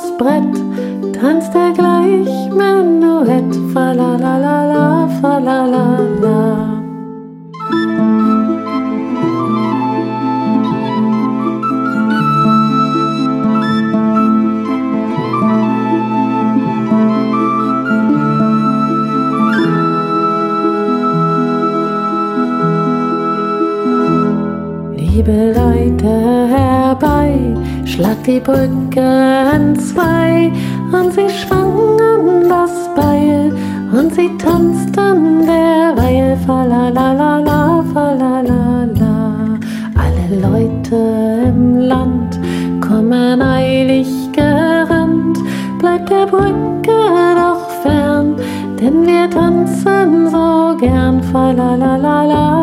das Brett, tanzt er gleich Menuett. Falalala, falalala. Liebe die Brücke an zwei und sie schwangen das Beil und sie tanzten derweil falalala, falalala. Alle Leute im Land kommen eilig gerannt, bleibt der Brücke doch fern, denn wir tanzen so gern falalala, falalala.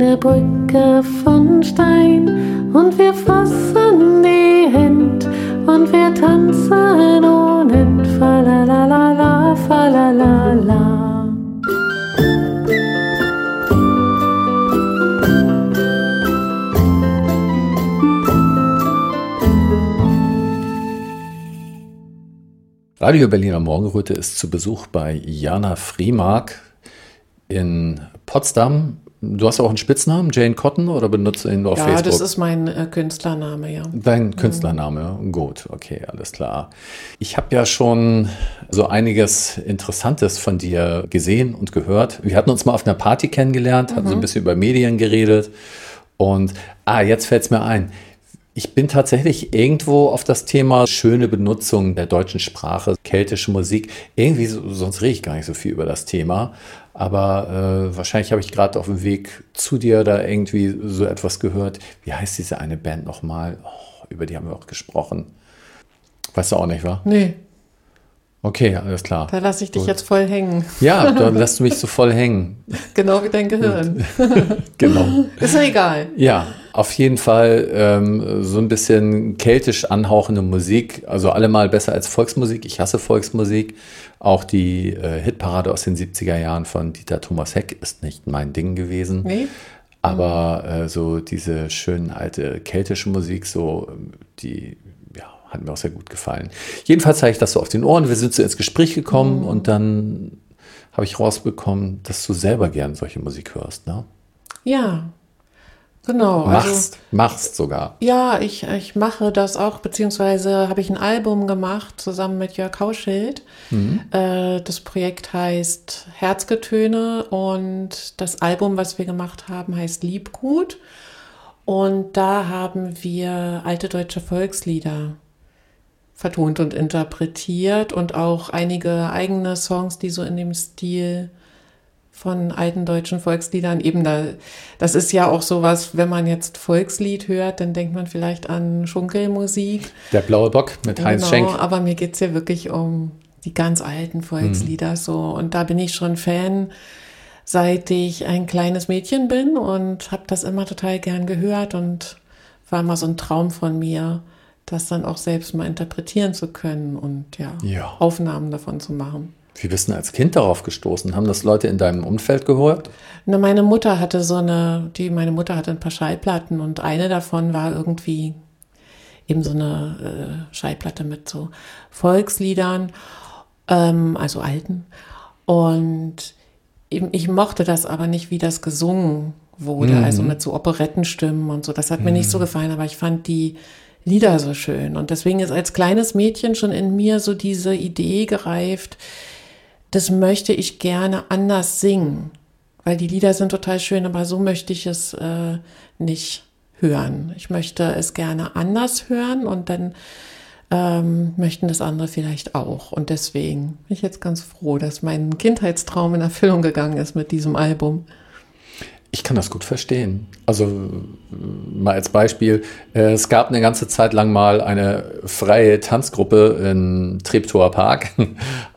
Eine Brücke von Stein und wir fassen die Hand und wir tanzen ohne. Falalala, falalala. Radio Berliner Morgenröte ist zu Besuch bei Jana Freemark in Potsdam. Du hast auch einen Spitznamen, Jane Cotton, oder benutzt du ihn nur auf Ja, Facebook? das ist mein äh, Künstlername, ja. Dein Künstlername, gut, okay, alles klar. Ich habe ja schon so einiges Interessantes von dir gesehen und gehört. Wir hatten uns mal auf einer Party kennengelernt, hatten so ein bisschen über Medien geredet. Und, ah, jetzt fällt es mir ein. Ich bin tatsächlich irgendwo auf das Thema schöne Benutzung der deutschen Sprache, keltische Musik. Irgendwie, so, sonst rede ich gar nicht so viel über das Thema. Aber äh, wahrscheinlich habe ich gerade auf dem Weg zu dir da irgendwie so etwas gehört. Wie heißt diese eine Band nochmal? Oh, über die haben wir auch gesprochen. Weißt du auch nicht, wa? Nee, Okay, alles klar. da lasse ich dich Gut. jetzt voll hängen. Ja, da lässt du mich so voll hängen. Genau wie dein Gehirn. Genau. Ist ja egal. Ja, auf jeden Fall ähm, so ein bisschen keltisch anhauchende Musik. Also allemal besser als Volksmusik. Ich hasse Volksmusik. Auch die äh, Hitparade aus den 70er Jahren von Dieter Thomas Heck ist nicht mein Ding gewesen. Nee? Aber äh, so diese schöne alte keltische Musik, so ähm, die ja, hat mir auch sehr gut gefallen. Jedenfalls habe ich das so auf den Ohren. Wir sind so ins Gespräch gekommen und dann habe ich rausbekommen, dass du selber gern solche Musik hörst. Ne? Ja. Genau. Machst, machst sogar. Ja, ich, ich mache das auch, beziehungsweise habe ich ein Album gemacht zusammen mit Jörg Hauschild. Äh, das Projekt heißt Herzgetöne und das Album, was wir gemacht haben, heißt Liebgut. Und da haben wir alte deutsche Volkslieder vertont und interpretiert und auch einige eigene Songs, die so in dem Stil von alten deutschen Volksliedern eben da, das ist ja auch sowas, wenn man jetzt Volkslied hört, dann denkt man vielleicht an Schunkelmusik. Der blaue Bock mit Heinz Genau, Schenk. aber mir geht's ja wirklich um die ganz alten Volkslieder so. Und da bin ich schon Fan, seit ich ein kleines Mädchen bin und habe das immer total gern gehört und war immer so ein Traum von mir, das dann auch selbst mal interpretieren zu können und ja, Ja. Aufnahmen davon zu machen. Wie bist du denn als Kind darauf gestoßen? Haben das Leute in deinem Umfeld gehört? Na, meine Mutter hatte so eine, die, meine Mutter hatte ein paar Schallplatten und eine davon war irgendwie eben so eine äh, Schallplatte mit so Volksliedern, ähm, also alten. Und eben, ich mochte das aber nicht, wie das gesungen wurde, mhm. also mit so Operettenstimmen und so. Das hat mir nicht so mhm. gefallen, aber ich fand die Lieder so schön. Und deswegen ist als kleines Mädchen schon in mir so diese Idee gereift, das möchte ich gerne anders singen. Weil die Lieder sind total schön, aber so möchte ich es äh, nicht hören. Ich möchte es gerne anders hören und dann ähm, möchten das andere vielleicht auch. Und deswegen bin ich jetzt ganz froh, dass mein Kindheitstraum in Erfüllung gegangen ist mit diesem Album. Ich kann das gut verstehen. Also mal als Beispiel, äh, es gab eine ganze Zeit lang mal eine freie Tanzgruppe in Treptower Park.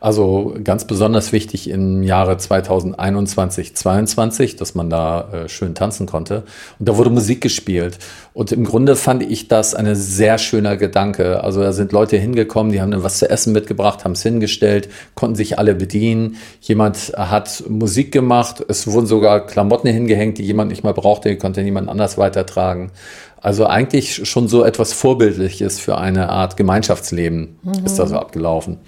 Also ganz besonders wichtig im Jahre 2021, 22, dass man da äh, schön tanzen konnte. Und da wurde Musik gespielt. Und im Grunde fand ich das eine sehr schöner Gedanke. Also da sind Leute hingekommen, die haben was zu essen mitgebracht, haben es hingestellt, konnten sich alle bedienen. Jemand hat Musik gemacht, es wurden sogar Klamotten hingehängt, die jemand nicht mehr brauchte, die konnte niemand anders weitertragen. Also eigentlich schon so etwas Vorbildliches für eine Art Gemeinschaftsleben mhm. ist da so abgelaufen.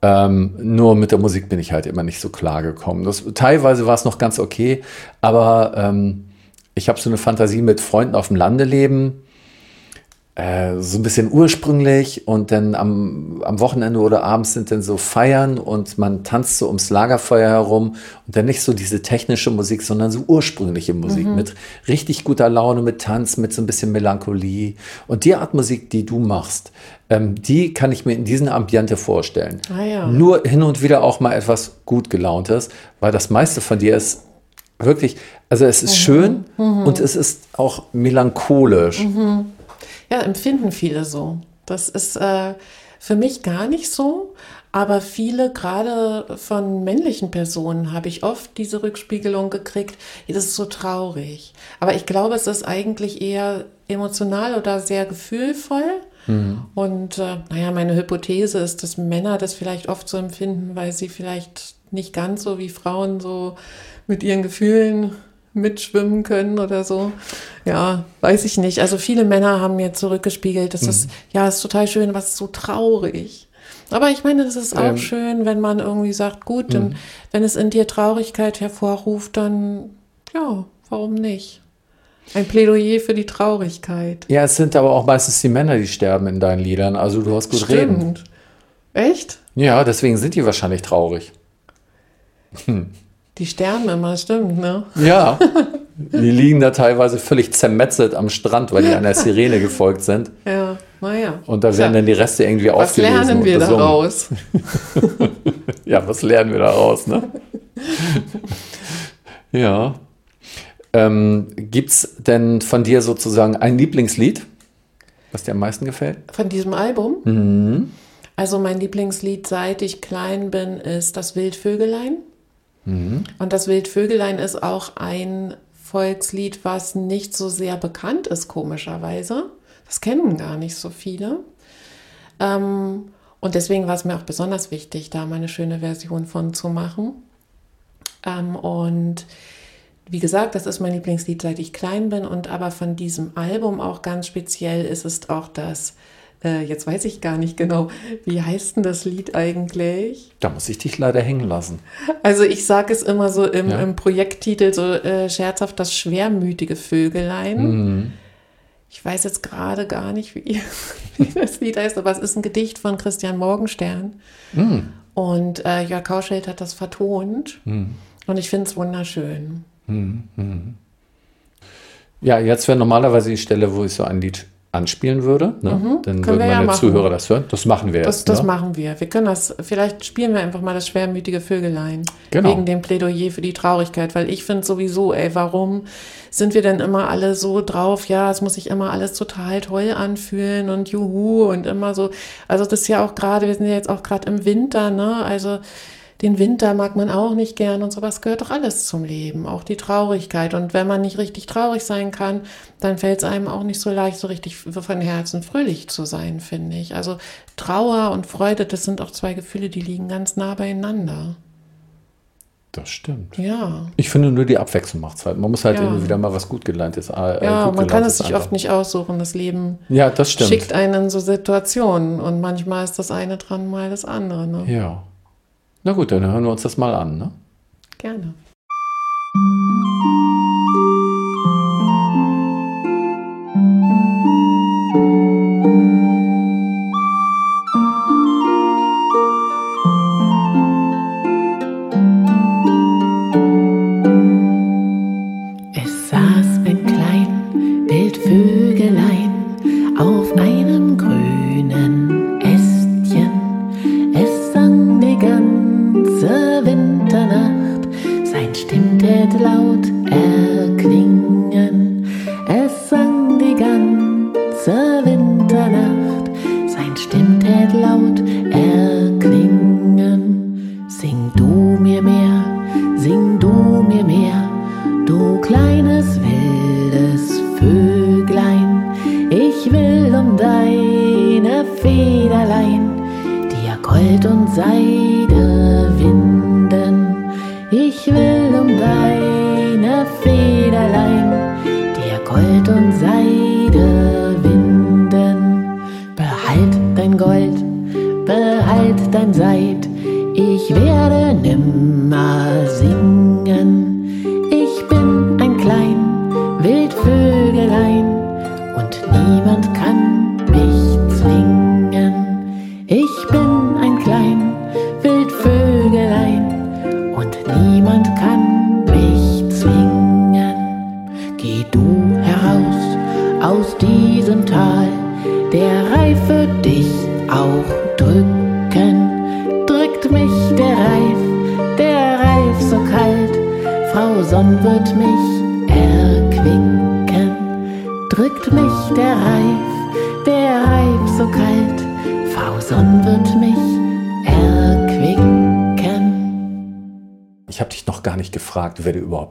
Ähm, nur mit der Musik bin ich halt immer nicht so klar gekommen. Das, teilweise war es noch ganz okay, aber ähm, ich habe so eine Fantasie mit Freunden auf dem Lande leben, äh, so ein bisschen ursprünglich und dann am, am Wochenende oder abends sind dann so Feiern und man tanzt so ums Lagerfeuer herum und dann nicht so diese technische Musik, sondern so ursprüngliche Musik mhm. mit richtig guter Laune, mit Tanz, mit so ein bisschen Melancholie. Und die Art Musik, die du machst, ähm, die kann ich mir in diesem Ambiente vorstellen. Ah, ja. Nur hin und wieder auch mal etwas gut gelauntes, weil das meiste von dir ist wirklich, also es ist mhm. schön mhm. und es ist auch melancholisch. Mhm. Ja, empfinden viele so. Das ist äh, für mich gar nicht so. Aber viele, gerade von männlichen Personen, habe ich oft diese Rückspiegelung gekriegt. Das ist so traurig. Aber ich glaube, es ist eigentlich eher emotional oder sehr gefühlvoll. Mhm. Und äh, naja, meine Hypothese ist, dass Männer das vielleicht oft so empfinden, weil sie vielleicht nicht ganz so wie Frauen so mit ihren Gefühlen mitschwimmen können oder so. Ja, weiß ich nicht. Also viele Männer haben mir zurückgespiegelt, das mhm. ist, ja, ist total schön, was ist so traurig. Aber ich meine, das ist auch ähm, schön, wenn man irgendwie sagt, gut, mhm. wenn es in dir Traurigkeit hervorruft, dann ja, warum nicht? Ein Plädoyer für die Traurigkeit. Ja, es sind aber auch meistens die Männer, die sterben in deinen Liedern. Also du hast gut Stimmt. reden. Echt? Ja, deswegen sind die wahrscheinlich traurig. Hm. Die sterben immer, stimmt, ne? Ja. Die liegen da teilweise völlig zermetzelt am Strand, weil die einer Sirene gefolgt sind. Ja, naja. Und da werden ja. dann die Reste irgendwie was aufgelesen. Was lernen wir daraus? ja, was lernen wir daraus, ne? ja. Ähm, Gibt es denn von dir sozusagen ein Lieblingslied, was dir am meisten gefällt? Von diesem Album? Mhm. Also mein Lieblingslied, seit ich klein bin, ist das Wildvögelein. Mhm. Und das Wildvögelein ist auch ein Volkslied, was nicht so sehr bekannt ist, komischerweise. Das kennen gar nicht so viele. Ähm, und deswegen war es mir auch besonders wichtig, da mal eine schöne Version von zu machen. Ähm, und wie gesagt, das ist mein Lieblingslied, seit ich klein bin. Und aber von diesem Album auch ganz speziell ist es auch das äh, jetzt weiß ich gar nicht genau, wie heißt denn das Lied eigentlich? Da muss ich dich leider hängen lassen. Also ich sage es immer so im, ja. im Projekttitel so äh, scherzhaft, das schwermütige Vögelein. Mhm. Ich weiß jetzt gerade gar nicht, wie, wie, das Lied heißt, aber es ist ein Gedicht von Christian Morgenstern. Mhm. Und äh, Jörg Kauschild hat das vertont. Mhm. Und ich finde es wunderschön. Mhm. Mhm. Ja, jetzt wäre normalerweise die Stelle, wo ich so ein Lied anspielen würde. Ne? Mhm, Dann würden meine ja Zuhörer das hören. Das machen wir das, jetzt. Das ne? machen wir. Wir können das, vielleicht spielen wir einfach mal das schwermütige Vögelein. Genau. Wegen dem Plädoyer für die Traurigkeit. Weil ich finde sowieso, ey, warum sind wir denn immer alle so drauf? Ja, es muss sich immer alles total toll anfühlen und juhu und immer so. Also das ist ja auch gerade, wir sind ja jetzt auch gerade im Winter, ne? Also den Winter mag man auch nicht gern und sowas gehört doch alles zum Leben, auch die Traurigkeit. Und wenn man nicht richtig traurig sein kann, dann fällt es einem auch nicht so leicht, so richtig von Herzen fröhlich zu sein, finde ich. Also Trauer und Freude, das sind auch zwei Gefühle, die liegen ganz nah beieinander. Das stimmt. Ja. Ich finde nur die Abwechslung macht es halt. Man muss halt Ja. immer wieder mal was gut gelerntes. Äh, Ja, gut man kann es sich anfangen. oft nicht aussuchen. Das Leben Ja, das schickt einen in so Situationen und manchmal ist das eine dran, mal das andere. Ne? Ja. Na gut, dann hören wir uns das mal an. Ne? Gerne.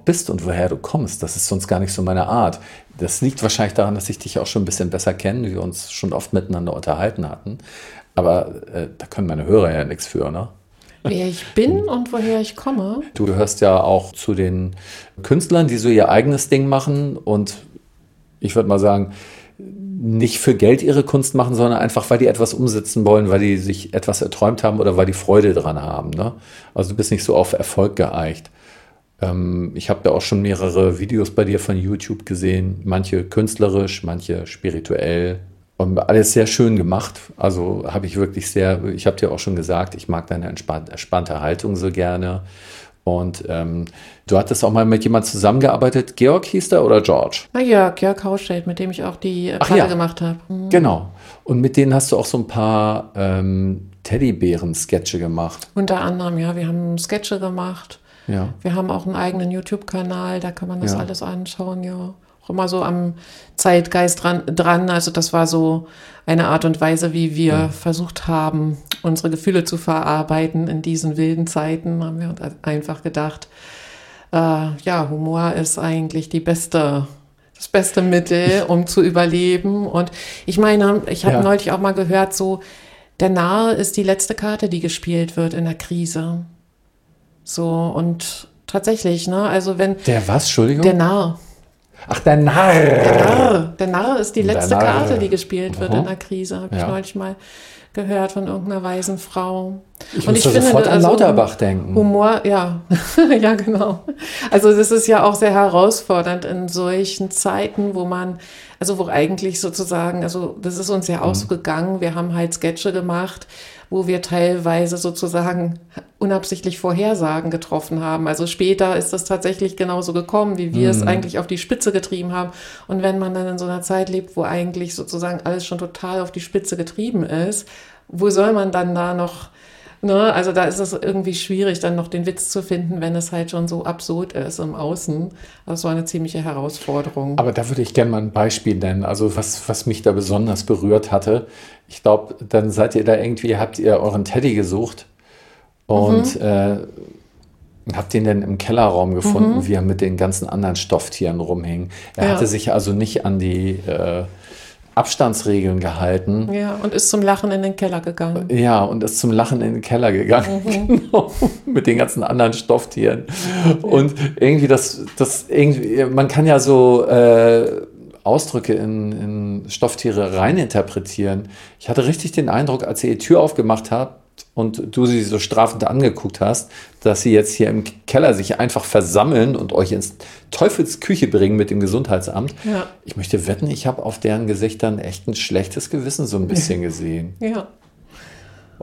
Bist und woher du kommst. Das ist sonst gar nicht so meine Art. Das liegt wahrscheinlich daran, dass ich dich auch schon ein bisschen besser kenne, wir uns schon oft miteinander unterhalten hatten. Aber äh, da können meine Hörer ja nichts für, ne? Wer ich bin und woher ich komme. Du gehörst ja auch zu den Künstlern, die so ihr eigenes Ding machen und ich würde mal sagen, nicht für Geld ihre Kunst machen, sondern einfach, weil die etwas umsetzen wollen, weil die sich etwas erträumt haben oder weil die Freude dran haben. Ne? Also du bist nicht so auf Erfolg geeicht. Ähm, ich habe da auch schon mehrere Videos bei dir von YouTube gesehen, manche künstlerisch, manche spirituell. Und alles sehr schön gemacht. Also habe ich wirklich sehr, ich habe dir auch schon gesagt, ich mag deine entspannt, entspannte Haltung so gerne. Und ähm, du hattest auch mal mit jemand zusammengearbeitet. Georg hieß der oder George? Na Jörg, Jörg Hausstedt, mit dem ich auch die äh, Platte ja. gemacht habe. Mhm. Genau. Und mit denen hast du auch so ein paar ähm, Teddybären-Sketche gemacht. Unter anderem, ja, wir haben Sketche gemacht. Ja. Wir haben auch einen eigenen YouTube-Kanal, da kann man das Ja. alles anschauen, ja. Auch immer so am Zeitgeist dran, dran. Also das war so eine Art und Weise, wie wir versucht haben, unsere Gefühle zu verarbeiten in diesen wilden Zeiten. Haben wir uns einfach gedacht, äh, ja, Humor ist eigentlich die beste, das beste Mittel, um zu überleben. Und ich meine, ich habe Ja. neulich auch mal gehört, so der Narr ist die letzte Karte, die gespielt wird in der Krise. So, und tatsächlich, ne, also wenn Der was, Entschuldigung? der Narr, Ach, der Narr. Narr, der Narr ist die Der letzte. Karte, die gespielt wird Aha. in der Krise, habe ich Ja. neulich mal gehört von irgendeiner weisen Frau. Ich muss da sofort an Lauterbach denken. Humor, ja, ja, genau. Also das ist ja auch sehr herausfordernd in solchen Zeiten, wo man, also wo eigentlich sozusagen, also das ist uns ja auch so gegangen, wir haben halt Sketche gemacht, wo wir teilweise sozusagen unabsichtlich Vorhersagen getroffen haben. Also später ist das tatsächlich genauso gekommen, wie wir es eigentlich auf die Spitze getrieben haben. Und wenn man dann in so einer Zeit lebt, wo eigentlich sozusagen alles schon total auf die Spitze getrieben ist, wo soll man dann da noch Ne, also da ist es irgendwie schwierig, dann noch den Witz zu finden, wenn es halt schon so absurd ist im Außen. Das war eine ziemliche Herausforderung. Aber da würde ich gerne mal ein Beispiel nennen. Also was, was mich da besonders berührt hatte. Ich glaube, dann seid ihr da irgendwie, habt ihr euren Teddy gesucht und äh, habt ihn dann im Kellerraum gefunden, wie er mit den ganzen anderen Stofftieren rumhing. Er Ja. hatte sich also nicht an die, äh, Abstandsregeln gehalten. Ja, und ist zum Lachen in den Keller gegangen. Ja, und ist zum Lachen in den Keller gegangen. Mhm. Genau, mit den ganzen anderen Stofftieren. Und irgendwie das, das irgendwie, man kann ja so äh, Ausdrücke in, in Stofftiere reininterpretieren. Ich hatte richtig den Eindruck, als ihr die Tür aufgemacht habt, und du sie so strafend angeguckt hast, dass sie jetzt hier im Keller sich einfach versammeln und euch ins Teufelsküche bringen mit dem Gesundheitsamt. Ja. Ich möchte wetten, ich habe auf deren Gesichtern echt ein schlechtes Gewissen so ein bisschen gesehen. Ja.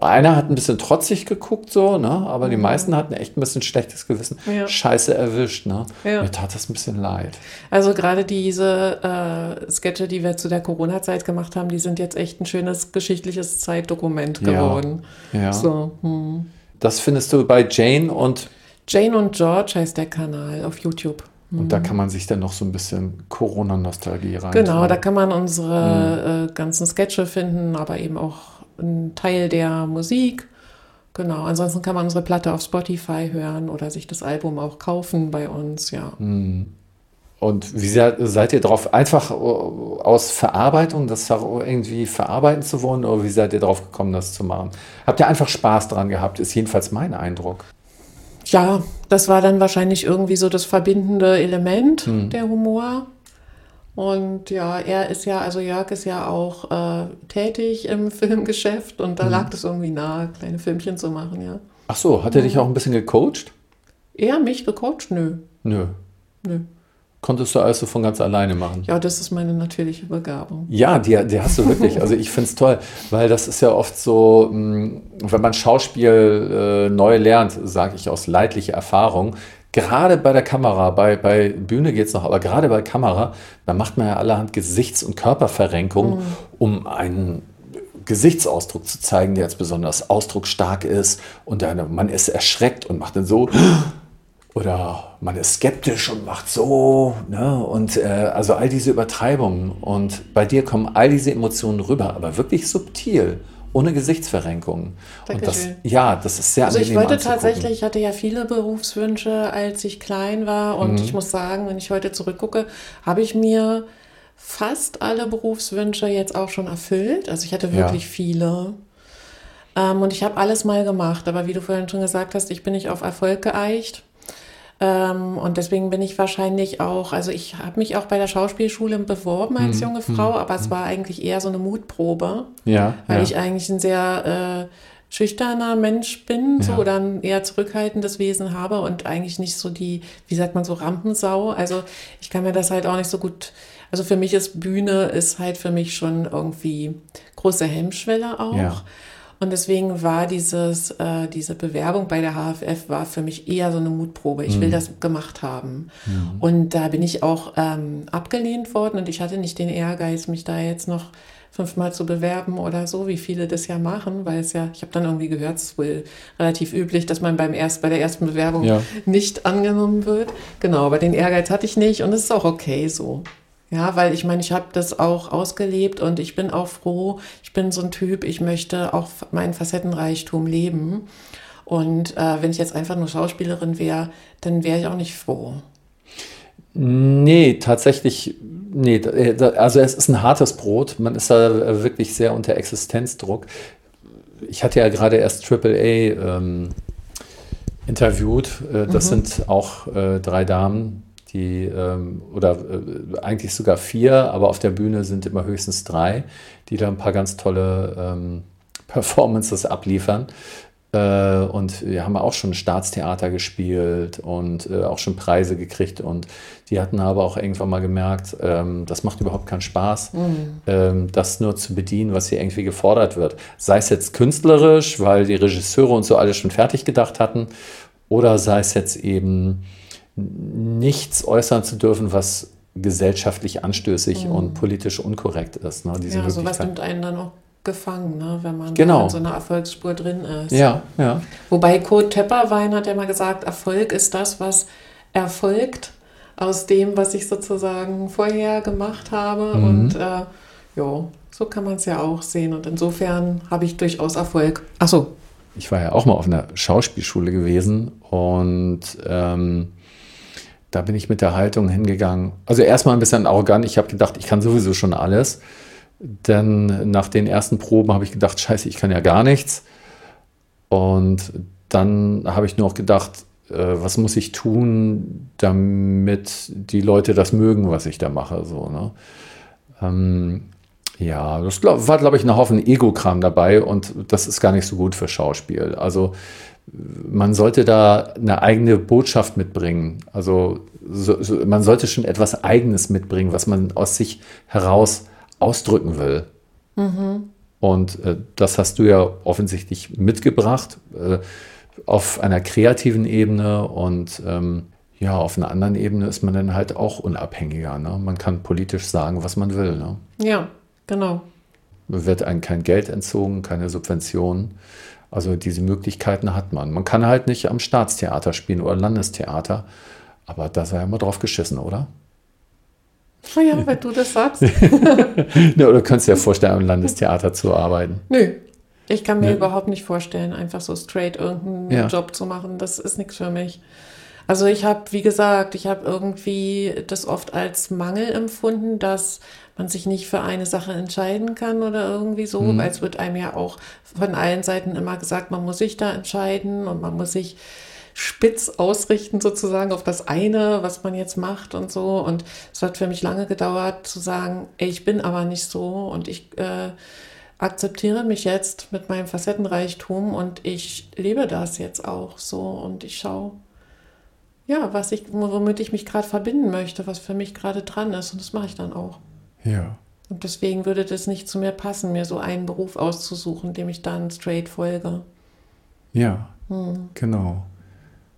Einer hat ein bisschen trotzig geguckt, so, ne? aber die mhm. meisten hatten echt ein bisschen schlechtes Gewissen. Ja. Scheiße erwischt. Ne? Ja. Mir tat das ein bisschen leid. Also gerade diese äh, Sketche, die wir zu der Corona-Zeit gemacht haben, die sind jetzt echt ein schönes geschichtliches Zeitdokument geworden. Ja. ja. So, hm. Das findest du bei Jane und Jane und George heißt der Kanal auf YouTube. Und da hm. kann man sich dann noch so ein bisschen Corona-Nostalgie rein. Genau, da kann man unsere mhm. äh, ganzen Sketche finden, aber eben auch ein Teil der Musik. Genau, ansonsten kann man unsere Platte auf Spotify hören oder sich das Album auch kaufen bei uns, ja. Hm. Und wie seid ihr drauf? Einfach äh, aus Verarbeitung, das irgendwie verarbeiten zu wollen, oder wie seid ihr drauf gekommen, das zu machen? Habt ihr einfach Spaß dran gehabt, ist jedenfalls mein Eindruck. Ja, das war dann wahrscheinlich irgendwie so das verbindende Element, hm. der Humor. Und ja, er ist ja, also Jörg ist ja auch äh, tätig im Filmgeschäft und da mhm. lag das irgendwie nahe, kleine Filmchen zu machen, ja. Ach so, hat er dich auch ein bisschen gecoacht? Er mich gecoacht? Nö. Nö. Nö. Konntest du also von ganz alleine machen? Ja, das ist meine natürliche Begabung. Ja, die, die hast du wirklich. Also ich finde es toll, weil das ist ja oft so, hm, wenn man Schauspiel äh, neu lernt, sage ich aus leidlicher Erfahrung, gerade bei der Kamera, bei, bei Bühne geht es noch, aber gerade bei Kamera, da macht man ja allerhand Gesichts- und Körperverrenkungen, mhm. um einen Gesichtsausdruck zu zeigen, der jetzt besonders ausdrucksstark ist und dann, man ist erschreckt und macht dann so oder man ist skeptisch und macht so ne? und äh, also all diese Übertreibungen und bei dir kommen all diese Emotionen rüber, aber wirklich subtil ohne Gesichtsverrenkung. Und das, ja, das ist sehr Also ich wollte tatsächlich, ich hatte ja viele Berufswünsche, als ich klein war. Und mhm. ich muss sagen, wenn ich heute zurückgucke, habe ich mir fast alle Berufswünsche jetzt auch schon erfüllt. Also ich hatte wirklich ja. viele. Ähm, und ich habe alles mal gemacht. Aber wie du vorhin schon gesagt hast, ich bin nicht auf Erfolg geeicht. Ähm, und deswegen bin ich wahrscheinlich auch, also ich habe mich auch bei der Schauspielschule beworben als hm, junge hm, Frau, aber es hm. war eigentlich eher so eine Mutprobe, ja, weil ja. ich eigentlich ein sehr äh, schüchterner Mensch bin ja. so, oder ein eher zurückhaltendes Wesen habe und eigentlich nicht so die, wie sagt man so, Rampensau. Also ich kann mir das halt auch nicht so gut, also für mich ist Bühne, ist halt für mich schon irgendwie große Hemmschwelle auch. Und deswegen war dieses, äh, diese Bewerbung bei der HFF war für mich eher so eine Mutprobe. Ich will mhm. das gemacht haben. Mhm. Und da bin ich auch ähm, abgelehnt worden und ich hatte nicht den Ehrgeiz, mich da jetzt noch fünfmal zu bewerben oder so, wie viele das ja machen, weil es ja, ich habe dann irgendwie gehört, es ist wohl relativ üblich, dass man beim erst, bei der ersten Bewerbung ja. nicht angenommen wird. Genau, aber den Ehrgeiz hatte ich nicht und es ist auch okay so. Ja, weil ich meine, ich habe das auch ausgelebt und ich bin auch froh. Ich bin so ein Typ, ich möchte auch meinen Facettenreichtum leben. Und äh, wenn ich jetzt einfach nur Schauspielerin wäre, dann wäre ich auch nicht froh. Nee, tatsächlich, nee, äh, also es ist ein hartes Brot. Man ist da wirklich sehr unter Existenzdruck. Ich hatte ja gerade erst AAA ähm, interviewt. Äh, das mhm. sind auch äh, drei Damen, die, ähm, oder äh, eigentlich sogar vier, aber auf der Bühne sind immer höchstens drei, die da ein paar ganz tolle ähm, Performances abliefern. Äh, und wir haben auch schon Staatstheater gespielt und äh, auch schon Preise gekriegt. Und die hatten aber auch irgendwann mal gemerkt, ähm, das macht überhaupt keinen Spaß, mhm. ähm, das nur zu bedienen, was hier irgendwie gefordert wird. Sei es jetzt künstlerisch, weil die Regisseure und so alles schon fertig gedacht hatten, oder sei es jetzt eben nichts äußern zu dürfen, was gesellschaftlich anstößig mhm. und politisch unkorrekt ist. Ne? Diese ja, sowas nimmt einen dann auch gefangen, ne? wenn man genau. in so einer Erfolgsspur drin ist. Ja, ja. Wobei Kurt Töpperwein hat ja mal gesagt, Erfolg ist das, was erfolgt aus dem, was ich sozusagen vorher gemacht habe. Mhm. Und äh, ja, so kann man es ja auch sehen. Und insofern habe ich durchaus Erfolg. Achso. Ich war ja auch mal auf einer Schauspielschule gewesen und ähm, da bin ich mit der Haltung hingegangen. Also erstmal ein bisschen arrogant. Ich habe gedacht, ich kann sowieso schon alles. Denn nach den ersten Proben habe ich gedacht, scheiße, ich kann ja gar nichts. Und dann habe ich nur noch gedacht, äh, was muss ich tun, damit die Leute das mögen, was ich da mache. So, ne? ähm, ja, das war, glaube ich, ein Haufen Ego-Kram dabei und das ist gar nicht so gut für Schauspiel. Also man sollte da eine eigene Botschaft mitbringen. Also so, so, man sollte schon etwas Eigenes mitbringen, was man aus sich heraus ausdrücken will. Mhm. Und äh, das hast du ja offensichtlich mitgebracht äh, auf einer kreativen Ebene und ähm, ja, auf einer anderen Ebene ist man dann halt auch unabhängiger. Ne? Man kann politisch sagen, was man will. Ne? Ja, genau. Wird einem kein Geld entzogen, keine Subventionen. Also diese Möglichkeiten hat man. Man kann halt nicht am Staatstheater spielen oder Landestheater, aber da sei ja immer drauf geschissen, oder? Oh ja, wenn du das sagst. ja, oder könntest du dir vorstellen, am Landestheater zu arbeiten? Nö. Ich kann mir nee. überhaupt nicht vorstellen, einfach so straight irgendeinen ja. Job zu machen. Das ist nichts für mich. Also ich habe, wie gesagt, ich habe irgendwie das oft als Mangel empfunden, dass man sich nicht für eine Sache entscheiden kann oder irgendwie so, mhm. weil es wird einem ja auch von allen Seiten immer gesagt, man muss sich da entscheiden und man muss sich spitz ausrichten sozusagen auf das eine, was man jetzt macht und so. Und es hat für mich lange gedauert zu sagen, ey, ich bin aber nicht so und ich äh, akzeptiere mich jetzt mit meinem Facettenreichtum und ich lebe das jetzt auch so und ich schaue, ja, was ich, womit ich mich gerade verbinden möchte, was für mich gerade dran ist und das mache ich dann auch. Ja. Und deswegen würde das nicht zu mir passen, mir so einen Beruf auszusuchen, dem ich dann straight folge. Ja, hm. genau.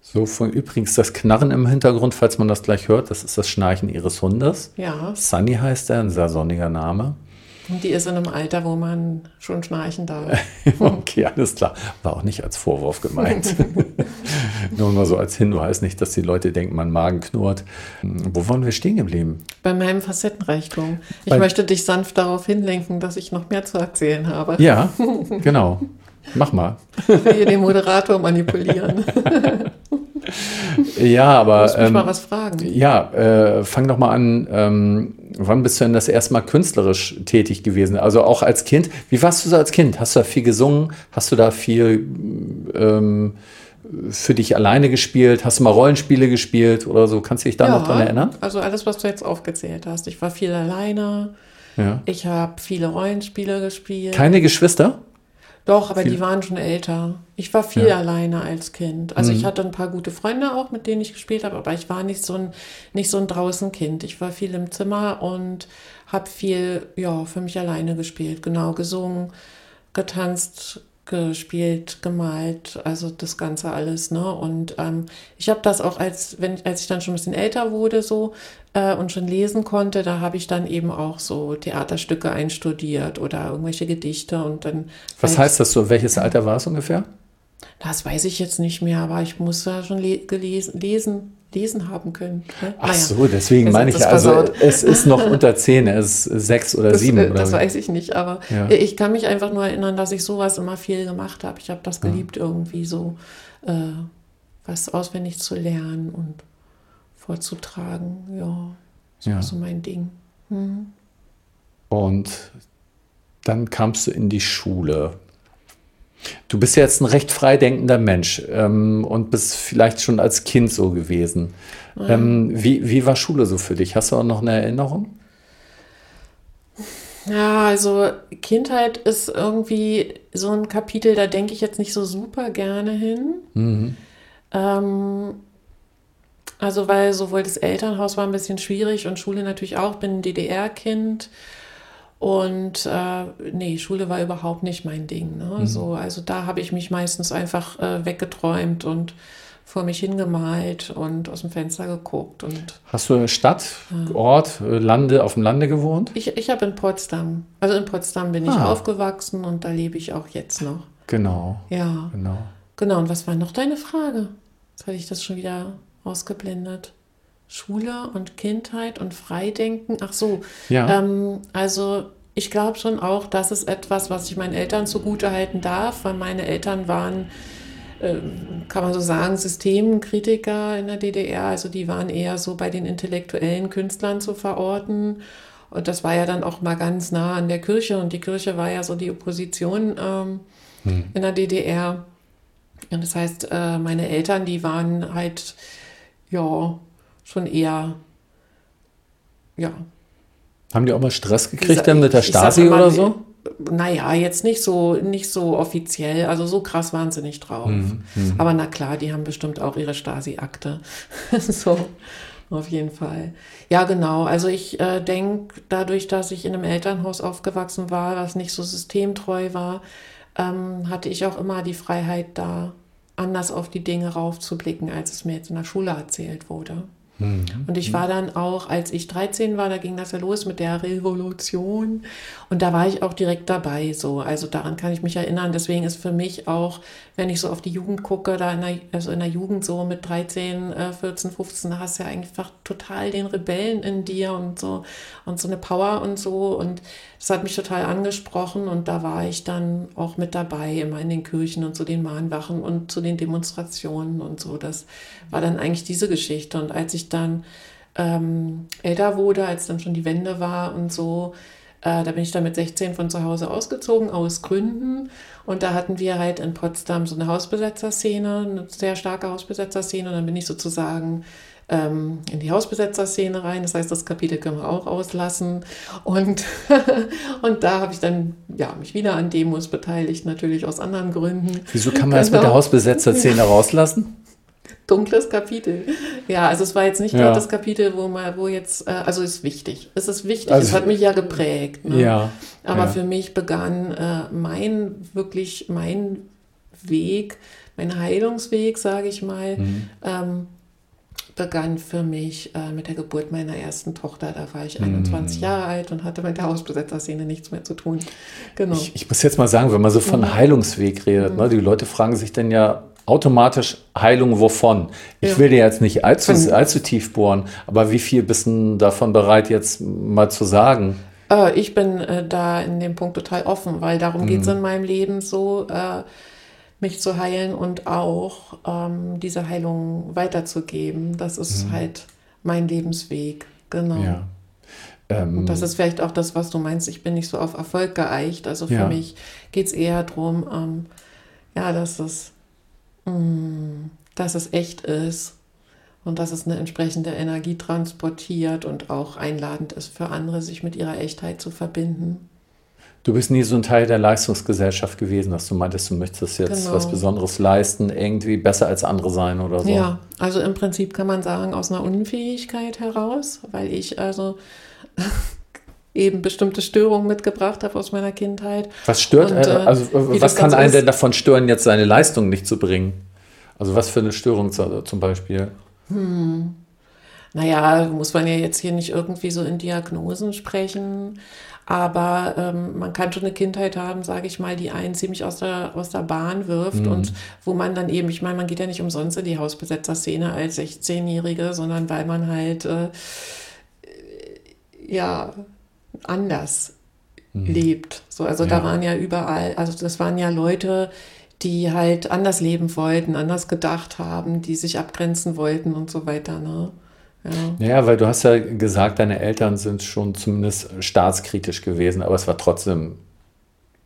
So, von übrigens das Knarren im Hintergrund, falls man das gleich hört, das ist das Schnarchen ihres Hundes. Ja. Sunny heißt er, ein sehr sonniger Name. Und die ist in einem Alter, wo man schon schnarchen darf. okay, alles klar. War auch nicht als Vorwurf gemeint. Nur mal so als Hinweis, nicht, dass die Leute denken, mein Magen knurrt. Wo waren wir stehen geblieben? Bei meinem Facettenreichtum. Ich Bei möchte dich sanft darauf hinlenken, dass ich noch mehr zu erzählen habe. Ja, genau. Mach mal. Hier den Moderator manipulieren. ja, aber. Du musst mich ähm, mal was fragen. Ja, äh, fang doch mal an. Ähm, wann bist du denn das erste Mal künstlerisch tätig gewesen? Also auch als Kind. Wie warst du so als Kind? Hast du da viel gesungen? Hast du da viel ähm, für dich alleine gespielt? Hast du mal Rollenspiele gespielt oder so? Kannst du dich da ja, noch dran erinnern? Also alles, was du jetzt aufgezählt hast. Ich war viel alleine. Ja. Ich habe viele Rollenspiele gespielt. Keine Geschwister? Doch, aber viel? die waren schon älter. Ich war viel ja. alleine als Kind. Also mhm. ich hatte ein paar gute Freunde auch, mit denen ich gespielt habe, aber ich war nicht so ein, nicht so ein Draußenkind. Ich war viel im Zimmer und habe viel, ja, für mich alleine gespielt. Genau, gesungen, getanzt, gespielt, gemalt, also das Ganze alles, ne? Und ähm, ich habe das auch als, wenn, als ich dann schon ein bisschen älter wurde, so äh, und schon lesen konnte, da habe ich dann eben auch so Theaterstücke einstudiert oder irgendwelche Gedichte und dann. Was heißt das so? Welches Alter war es ungefähr? Das weiß ich jetzt nicht mehr, aber ich muss ja schon le gelesen, lesen, lesen haben können. Ne? Ach naja, so, deswegen meine ich, also es ist noch unter zehn, es ist sechs oder das, sieben. Äh, oder das weiß ich nicht, aber ja. ich kann mich einfach nur erinnern, dass ich sowas immer viel gemacht habe. Ich habe das geliebt, ja. irgendwie so äh, was auswendig zu lernen und vorzutragen. Ja, das ja. war so mein Ding. Mhm. Und dann kamst du in die Schule. Du bist ja jetzt ein recht freidenkender Mensch ähm, und bist vielleicht schon als Kind so gewesen. Ja. Ähm, wie, wie war Schule so für dich? Hast du auch noch eine Erinnerung? Ja, also Kindheit ist irgendwie so ein Kapitel, da denke ich jetzt nicht so super gerne hin. Mhm. Ähm, also weil sowohl das Elternhaus war ein bisschen schwierig und Schule natürlich auch, bin ein DDR-Kind. Und äh, nee, Schule war überhaupt nicht mein Ding. Ne? Mhm. So, also da habe ich mich meistens einfach äh, weggeträumt und vor mich hingemalt und aus dem Fenster geguckt. Und, Hast du Stadt, äh, Ort, Lande, auf dem Lande gewohnt? Ich, ich habe in Potsdam, also in Potsdam bin ah. ich aufgewachsen und da lebe ich auch jetzt noch. Genau. Ja. Genau. Genau, und was war noch deine Frage? Jetzt hatte ich das schon wieder ausgeblendet. Schule und Kindheit und Freidenken. Ach so. Ja. Ähm, also ich glaube schon auch, das ist etwas, was ich meinen Eltern zugute halten darf, weil meine Eltern waren, äh, kann man so sagen, Systemkritiker in der DDR. Also die waren eher so bei den intellektuellen Künstlern zu verorten. Und das war ja dann auch mal ganz nah an der Kirche und die Kirche war ja so die Opposition ähm, hm. in der DDR. Und das heißt, äh, meine Eltern, die waren halt, ja, schon eher, ja. Haben die auch mal Stress gekriegt denn mit der Stasi mal, oder so? Naja, jetzt nicht so, nicht so offiziell, also so krass waren sie nicht drauf. Mhm, mhm. Aber na klar, die haben bestimmt auch ihre Stasi-Akte. so, auf jeden Fall. Ja, genau. Also ich äh, denke, dadurch, dass ich in einem Elternhaus aufgewachsen war, das nicht so systemtreu war, ähm, hatte ich auch immer die Freiheit, da anders auf die Dinge raufzublicken, als es mir jetzt in der Schule erzählt wurde. Mhm. Und ich war dann auch, als ich 13 war, da ging das ja los mit der Revolution. Und da war ich auch direkt dabei, so. Also daran kann ich mich erinnern. Deswegen ist für mich auch, wenn ich so auf die Jugend gucke, da in der, also in der Jugend so mit 13, 14, 15, da hast du ja einfach total den Rebellen in dir und so und so eine Power und so. Und das hat mich total angesprochen. Und da war ich dann auch mit dabei, immer in den Kirchen und zu den Mahnwachen und zu den Demonstrationen und so. Das war dann eigentlich diese Geschichte. Und als ich dann ähm, älter wurde, als dann schon die Wende war und so, äh, da bin ich dann mit 16 von zu Hause ausgezogen, aus Gründen. Und da hatten wir halt in Potsdam so eine Hausbesetzerszene, eine sehr starke Hausbesetzerszene. Und dann bin ich sozusagen ähm, in die Hausbesetzerszene rein. Das heißt, das Kapitel können wir auch auslassen. Und, und da habe ich dann ja, mich wieder an Demos beteiligt, natürlich aus anderen Gründen. Wieso kann man genau. das mit der Hausbesetzerszene rauslassen? Dunkles Kapitel. Ja, also es war jetzt nicht ja. das Kapitel, wo man, wo jetzt, äh, also ist wichtig. Es ist wichtig, also, es hat mich ja geprägt. Ne? Ja. Aber ja. für mich begann äh, mein, wirklich mein Weg, mein Heilungsweg, sage ich mal, mhm. ähm, begann für mich äh, mit der Geburt meiner ersten Tochter. Da war ich 21 mm. Jahre alt und hatte mit der Hausbesetzerszene nichts mehr zu tun. Genau. Ich, ich muss jetzt mal sagen, wenn man so von mhm. Heilungsweg redet, mhm. ne, die Leute fragen sich dann ja, automatisch Heilung wovon? Ich ja. will dir jetzt nicht allzu, allzu tief bohren, aber wie viel bist du davon bereit, jetzt mal zu sagen? Äh, ich bin äh, da in dem Punkt total offen, weil darum mhm. geht es in meinem Leben so, äh, mich zu heilen und auch ähm, diese Heilung weiterzugeben. Das ist mhm. halt mein Lebensweg, genau. Ja. Ähm, und das ist vielleicht auch das, was du meinst. Ich bin nicht so auf Erfolg geeicht. Also für ja. mich geht es eher darum, ähm, ja, dass es dass es echt ist und dass es eine entsprechende Energie transportiert und auch einladend ist für andere, sich mit ihrer Echtheit zu verbinden. Du bist nie so ein Teil der Leistungsgesellschaft gewesen, dass du meintest, du möchtest jetzt genau. was Besonderes leisten, irgendwie besser als andere sein oder so. Ja, also im Prinzip kann man sagen, aus einer Unfähigkeit heraus, weil ich also eben bestimmte Störungen mitgebracht habe aus meiner Kindheit. Was stört, und, äh, also was kann einen denn davon stören, jetzt seine Leistung nicht zu bringen? Also was für eine Störung zum Beispiel? Hm. Naja, muss man ja jetzt hier nicht irgendwie so in Diagnosen sprechen, aber ähm, man kann schon eine Kindheit haben, sage ich mal, die einen ziemlich aus der, aus der Bahn wirft mhm. und wo man dann eben, ich meine, man geht ja nicht umsonst in die Hausbesetzerszene als 16-Jährige, sondern weil man halt, äh, ja, anders mhm. lebt. So, also ja. da waren ja überall, also das waren ja Leute, die halt anders leben wollten, anders gedacht haben, die sich abgrenzen wollten und so weiter. Ne? Ja. ja, weil du hast ja gesagt, deine Eltern sind schon zumindest staatskritisch gewesen, aber es war trotzdem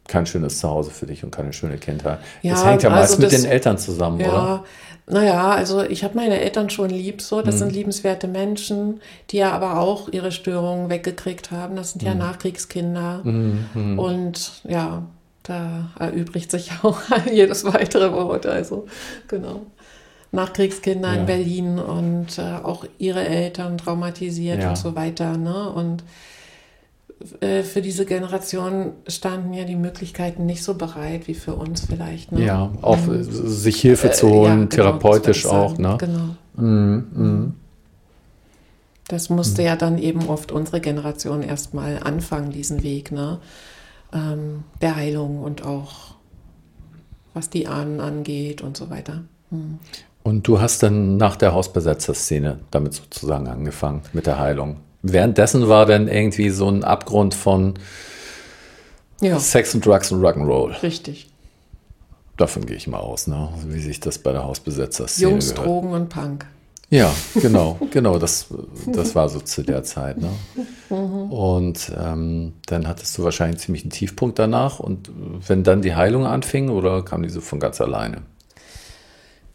kein schönes Zuhause für dich und keine schöne Kindheit. Ja, das hängt ja also meist mit den Eltern zusammen, ja, oder? Naja, also ich habe meine Eltern schon lieb so. Das mhm. sind liebenswerte Menschen, die ja aber auch ihre Störungen weggekriegt haben. Das sind ja mhm. Nachkriegskinder. Mhm. mhm. Und ja, da erübrigt sich auch jedes weitere Wort. Also genau. Nachkriegskinder ja. in Berlin und äh, auch ihre Eltern traumatisiert ja. und so weiter. Ne? Und äh, für diese Generation standen ja die Möglichkeiten nicht so bereit wie für uns vielleicht. Ne? Ja, auch mhm. sich Hilfe zu holen, äh, ja, genau, therapeutisch auch. Ne? Genau. Mhm, mhm. Das musste mhm. ja dann eben oft unsere Generation erstmal anfangen, diesen Weg ne? Ähm, der Heilung und auch was die Ahnen angeht und so weiter. Mhm. Und du hast dann nach der Hausbesetzerszene damit sozusagen angefangen, mit der Heilung währenddessen war dann irgendwie so ein Abgrund von ja. Sex und Drugs und Rock'n'Roll. Richtig. Davon gehe ich mal aus, ne? wie sich das bei der Hausbesetzer-Szene Jungs, gehört. Drogen und Punk. Ja, genau, genau, das, das war so zu der Zeit. Ne? Und ähm, dann hattest du wahrscheinlich einen ziemlichen Tiefpunkt danach. Und wenn dann die Heilung anfing, oder kam die so von ganz alleine?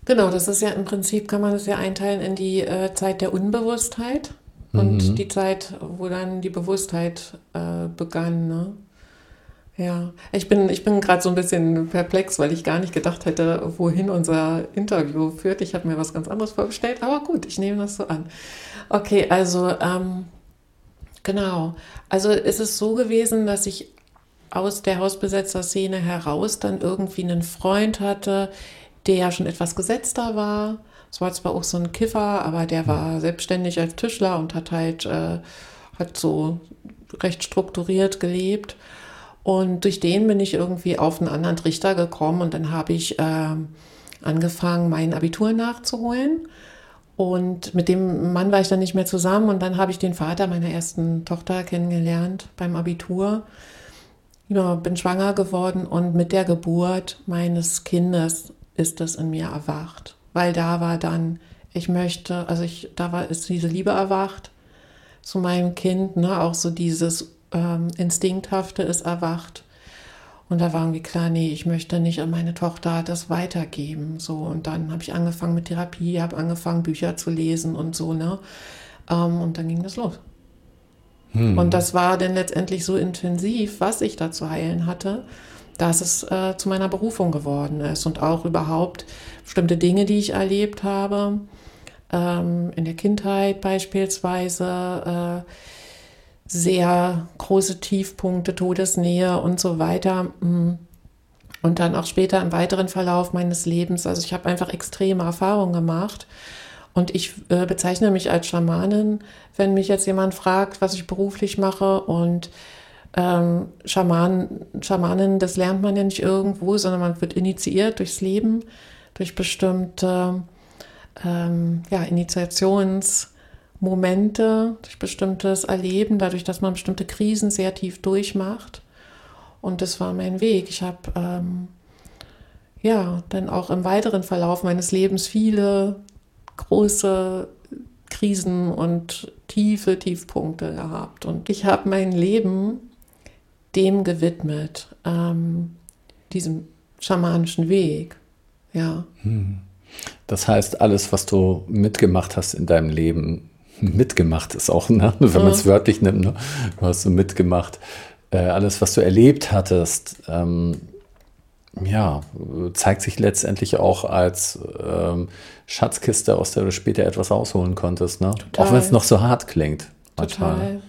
Genau, das ist ja im Prinzip, kann man das ja einteilen in die äh, Zeit der Unbewusstheit und Mhm. die Zeit, wo dann die Bewusstheit äh, begann. Ne? Ja, ich bin, ich bin gerade so ein bisschen perplex, weil ich gar nicht gedacht hätte, wohin unser Interview führt. Ich habe mir was ganz anderes vorgestellt, aber gut, ich nehme das so an. Okay, also ähm, genau. Also es ist so gewesen, dass ich aus der Hausbesetzer-Szene heraus dann irgendwie einen Freund hatte, der schon etwas gesetzter war. Es war zwar auch so ein Kiffer, aber der war selbstständig als Tischler und hat halt äh, hat so recht strukturiert gelebt. Und durch den bin ich irgendwie auf einen anderen Trichter gekommen und dann habe ich ähm, angefangen, mein Abitur nachzuholen. Und mit dem Mann war ich dann nicht mehr zusammen und dann habe ich den Vater meiner ersten Tochter kennengelernt beim Abitur. Ja, bin schwanger geworden und mit der Geburt meines Kindes ist es in mir erwacht. Weil da war dann, ich möchte, also ich, da war, ist diese Liebe erwacht zu meinem Kind, ne, auch so dieses ähm, Instinkthafte ist erwacht. Und da war irgendwie klar, nee, ich möchte nicht an meine Tochter das weitergeben. So, und dann habe ich angefangen mit Therapie, habe angefangen, Bücher zu lesen und so, ne? Ähm, und dann ging das los. Und das war dann letztendlich so intensiv, was ich da zu heilen hatte, dass es äh, zu meiner Berufung geworden ist. Und auch überhaupt bestimmte Dinge, die ich erlebt habe, ähm, in der Kindheit beispielsweise, äh, sehr große Tiefpunkte, Todesnähe und so weiter. mm. Und dann auch später im weiteren Verlauf meines Lebens. Also ich habe einfach extreme Erfahrungen gemacht. Und ich äh, bezeichne mich als Schamanin, wenn mich jetzt jemand fragt, was ich beruflich mache. Und ähm, Schaman, Schamanin, das lernt man ja nicht irgendwo, sondern man wird initiiert durchs Leben, durch bestimmte ähm, ja, Initiationsmomente, durch bestimmtes Erleben, dadurch, dass man bestimmte Krisen sehr tief durchmacht. Und das war mein Weg. Ich habe ähm, ja dann auch im weiteren Verlauf meines Lebens viele große Krisen und tiefe Tiefpunkte gehabt. Und ich habe mein Leben dem gewidmet, ähm, diesem schamanischen Weg. Ja. Das heißt, alles, was du mitgemacht hast in deinem Leben, mitgemacht ist auch, ne? wenn man es wörtlich nimmt, ne? du hast so mitgemacht, äh, alles, was du erlebt hattest, ähm, ja, zeigt sich letztendlich auch als ähm, Schatzkiste, aus der du später etwas rausholen konntest. Ne? Auch wenn es noch so hart klingt. Manchmal. Total.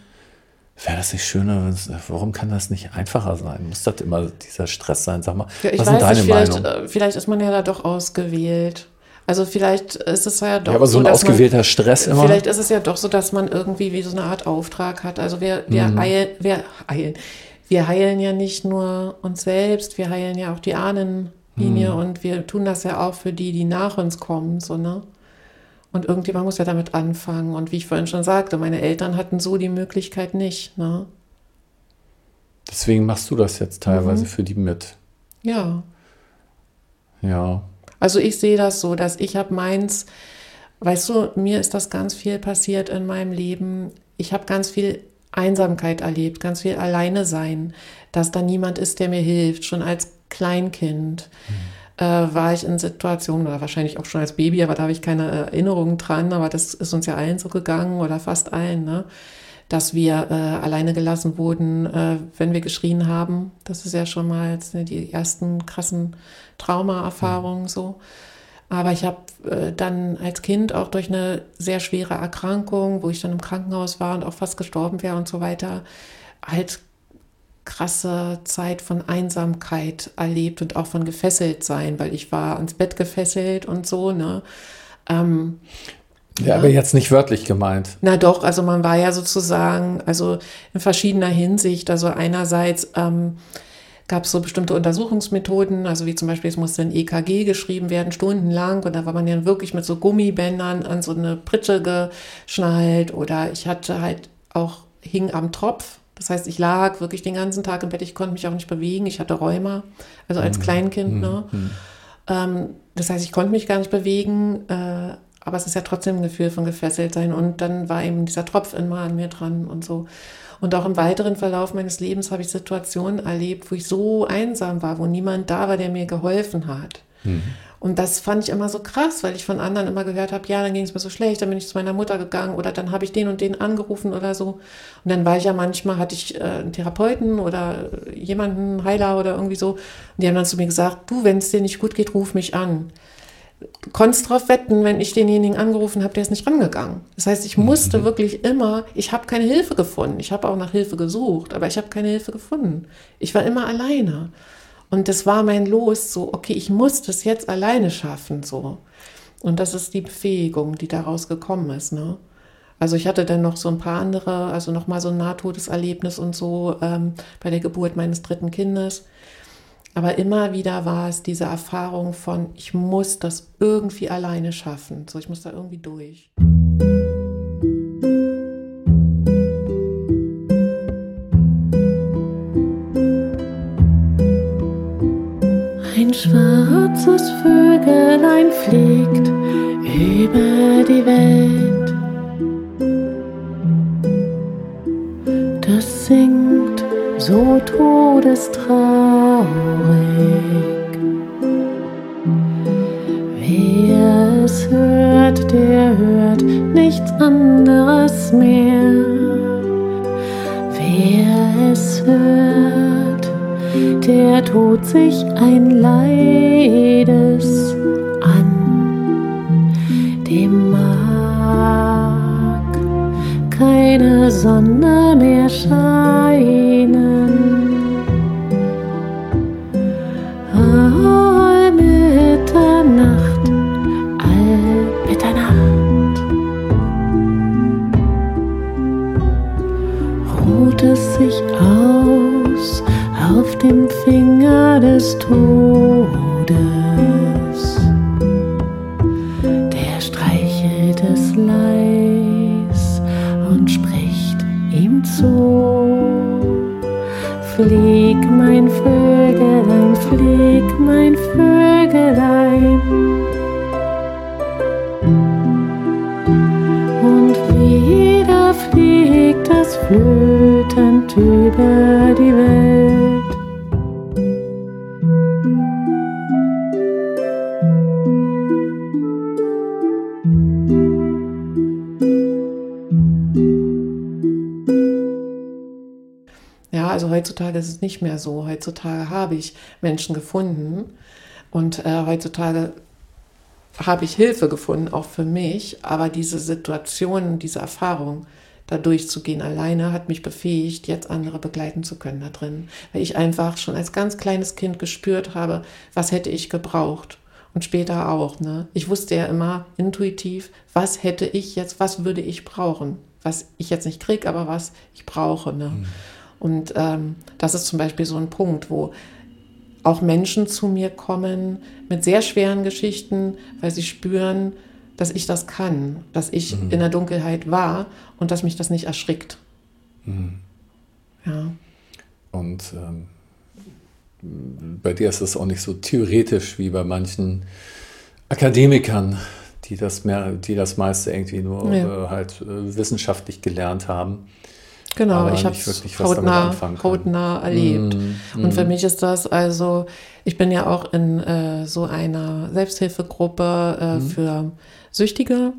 Wäre das nicht schöner? Warum kann das nicht einfacher sein? Muss das immer dieser Stress sein? Sag mal, Ja, ich was weiß ist deine nicht, vielleicht, Meinung? äh, vielleicht ist man ja da doch ausgewählt. Also vielleicht ist es ja doch Ja, aber so ein dass man- ausgewählter Stress immer. Vielleicht ist es ja doch so, dass man irgendwie wie so eine Art Auftrag hat. Also wir, wir, Mhm. eilen, wir eilen. Wir heilen ja nicht nur uns selbst, wir heilen ja auch die Ahnenlinie Mhm. und wir tun das ja auch für die, die nach uns kommen, so, ne? Und irgendjemand muss ja damit anfangen. Und wie ich vorhin schon sagte, meine Eltern hatten so die Möglichkeit nicht, ne? Deswegen machst du das jetzt teilweise Mhm. für die mit. Ja. Ja. Also ich sehe das so, dass ich habe meins, weißt du, mir ist das ganz viel passiert in meinem Leben. Ich habe ganz viel Einsamkeit erlebt, ganz viel alleine sein, dass da niemand ist, der mir hilft. Schon als Kleinkind äh, war ich in Situationen, oder wahrscheinlich auch schon als Baby, aber da habe ich keine Erinnerungen dran, aber das ist uns ja allen so gegangen oder fast allen, ne? dass wir äh, alleine gelassen wurden, äh, wenn wir geschrien haben. Das ist ja schon mal jetzt, ne, die ersten krassen Trauma-Erfahrungen so. Aber ich habe äh, dann als Kind auch durch eine sehr schwere Erkrankung, wo ich dann im Krankenhaus war und auch fast gestorben wäre und so weiter, halt krasse Zeit von Einsamkeit erlebt und auch von gefesselt sein, weil ich war ans Bett gefesselt und so, ne? Ähm, ja. aber jetzt nicht wörtlich gemeint. na doch, also man war ja sozusagen, also in verschiedener Hinsicht, also einerseits ähm, gab es so bestimmte Untersuchungsmethoden, also wie zum Beispiel, es musste ein EKG geschrieben werden, stundenlang, und da war man ja wirklich mit so Gummibändern an so eine Pritsche geschnallt, oder ich hatte halt auch, hing am Tropf, das heißt, ich lag wirklich den ganzen Tag im Bett, ich konnte mich auch nicht bewegen, ich hatte Rheuma, also als Kleinkind, ne? Ähm, das heißt, ich konnte mich gar nicht bewegen, äh, aber es ist ja trotzdem ein Gefühl von gefesselt sein. Und dann war eben dieser Tropf immer an mir dran und so. Und auch im weiteren Verlauf meines Lebens habe ich Situationen erlebt, wo ich so einsam war, wo niemand da war, der mir geholfen hat. Mhm. Und das fand ich immer so krass, weil ich von anderen immer gehört habe, ja, dann ging es mir so schlecht, dann bin ich zu meiner Mutter gegangen oder dann habe ich den und den angerufen oder so. Und dann war ich ja manchmal, hatte ich äh, einen Therapeuten oder jemanden, Heiler oder irgendwie so. Und die haben dann zu mir gesagt, du, wenn es dir nicht gut geht, ruf mich an. Du konntest drauf wetten, wenn ich denjenigen angerufen habe, der ist nicht rangegangen. Das heißt, ich musste mhm. wirklich immer, ich habe keine Hilfe gefunden. Ich habe auch nach Hilfe gesucht, aber ich habe keine Hilfe gefunden. Ich war immer alleine. Und das war mein Los, so, okay, ich muss das jetzt alleine schaffen, so. Und das ist die Befähigung, die daraus gekommen ist, ne? Also ich hatte dann noch so ein paar andere, also nochmal so ein Nahtodeserlebnis und so ähm, bei der Geburt meines dritten Kindes. Aber immer wieder war es diese Erfahrung von, ich muss das irgendwie alleine schaffen. So, ich muss da irgendwie durch. Ein schwarzes Vögelein fliegt über die Welt. Das singt so todestraurig. Wer es hört, der hört nichts anderes mehr. Wer es hört, der tut sich ein Leides an, dem mag keine Sonne mehr scheinen. Es nicht mehr so. Heutzutage habe ich Menschen gefunden und äh, heutzutage habe ich Hilfe gefunden, auch für mich. Aber diese Situation, diese Erfahrung, da durchzugehen alleine, hat mich befähigt, jetzt andere begleiten zu können da drin. Weil ich einfach schon als ganz kleines Kind gespürt habe, was hätte ich gebraucht. Und später auch. Ne? Ich wusste ja immer intuitiv, was hätte ich jetzt, was würde ich brauchen. Was ich jetzt nicht kriege, aber was ich brauche. Ne? Mhm. Und ähm, das ist zum Beispiel so ein Punkt, wo auch Menschen zu mir kommen mit sehr schweren Geschichten, weil sie spüren, dass ich das kann, dass ich mhm. in der Dunkelheit war und dass mich das nicht erschrickt. Mhm. Ja. Und ähm, bei dir ist es auch nicht so theoretisch wie bei manchen Akademikern, die das mehr, die das meiste irgendwie nur ja. äh, halt äh, wissenschaftlich gelernt haben. Genau, aber ich habe es hautnah, hautnah erlebt. Mm, Und für mm. mich ist das also, ich bin ja auch in äh, so einer Selbsthilfegruppe äh, mm. für Süchtige.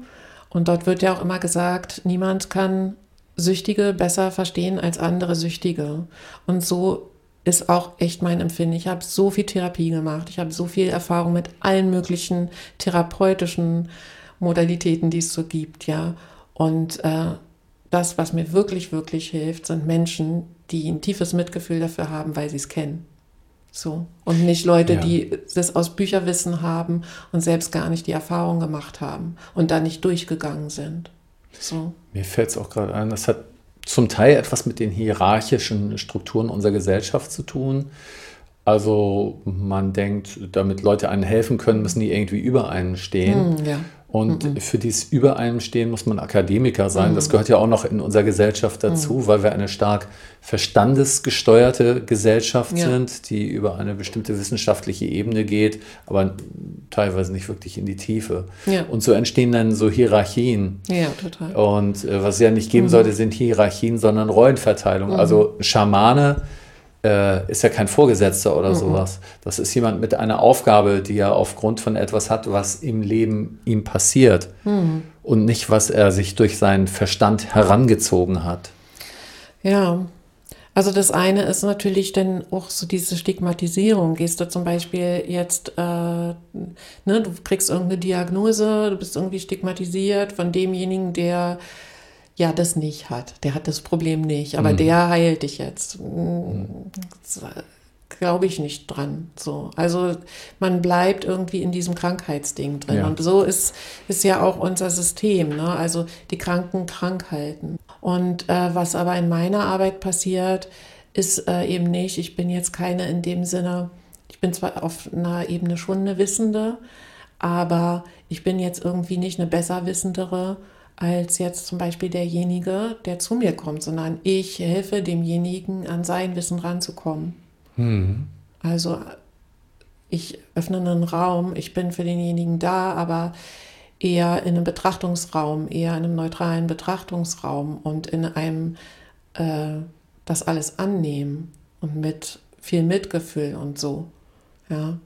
Und dort wird ja auch immer gesagt, niemand kann Süchtige besser verstehen als andere Süchtige. Und so ist auch echt mein Empfinden. Ich habe so viel Therapie gemacht. Ich habe so viel Erfahrung mit allen möglichen therapeutischen Modalitäten, die es so gibt, ja. Und äh, das, was mir wirklich, wirklich hilft, sind Menschen, die ein tiefes Mitgefühl dafür haben, weil sie es kennen. So. Und nicht Leute, ja. die das aus Bücherwissen haben und selbst gar nicht die Erfahrung gemacht haben und da nicht durchgegangen sind. So. Mir fällt es auch gerade ein, das hat zum Teil etwas mit den hierarchischen Strukturen unserer Gesellschaft zu tun. Also man denkt, damit Leute einen helfen können, müssen die irgendwie über einen stehen. Hm, ja. Und mhm. für dieses Über einem stehen muss man Akademiker sein. Mhm. Das gehört ja auch noch in unserer Gesellschaft dazu, mhm. weil wir eine stark verstandesgesteuerte Gesellschaft ja. sind, die über eine bestimmte wissenschaftliche Ebene geht, aber teilweise nicht wirklich in die Tiefe. Ja. Und so entstehen dann so Hierarchien. Ja, total. Und äh, was es ja nicht geben mhm. sollte, sind Hierarchien, sondern Rollenverteilung. Mhm. Also Schamane äh, ist ja kein Vorgesetzter oder mhm. sowas. Das ist jemand mit einer Aufgabe, die er aufgrund von etwas hat, was im Leben ihm passiert mhm. und nicht, was er sich durch seinen Verstand herangezogen hat. Ja, also das eine ist natürlich dann auch so diese Stigmatisierung. Gehst du zum Beispiel jetzt, äh, ne, du kriegst irgendeine Diagnose, du bist irgendwie stigmatisiert von demjenigen, der ja das nicht hat. Der hat das Problem nicht, aber mhm. der heilt dich jetzt. Mhm. Glaube ich nicht dran. So. Also man bleibt irgendwie in diesem Krankheitsding drin. Ja. Und so ist, ist ja auch unser System. Ne? Also die Kranken krank halten. Und äh, was aber in meiner Arbeit passiert, ist äh, eben nicht, ich bin jetzt keine in dem Sinne, ich bin zwar auf einer Ebene schon eine Wissende, aber ich bin jetzt irgendwie nicht eine Besserwissendere als jetzt zum Beispiel derjenige, der zu mir kommt, sondern ich helfe demjenigen, an sein Wissen ranzukommen. Mhm. Also ich öffne einen Raum, ich bin für denjenigen da, aber eher in einem Betrachtungsraum, eher in einem neutralen Betrachtungsraum und in einem äh, das alles annehmen und mit viel Mitgefühl und so. Ja.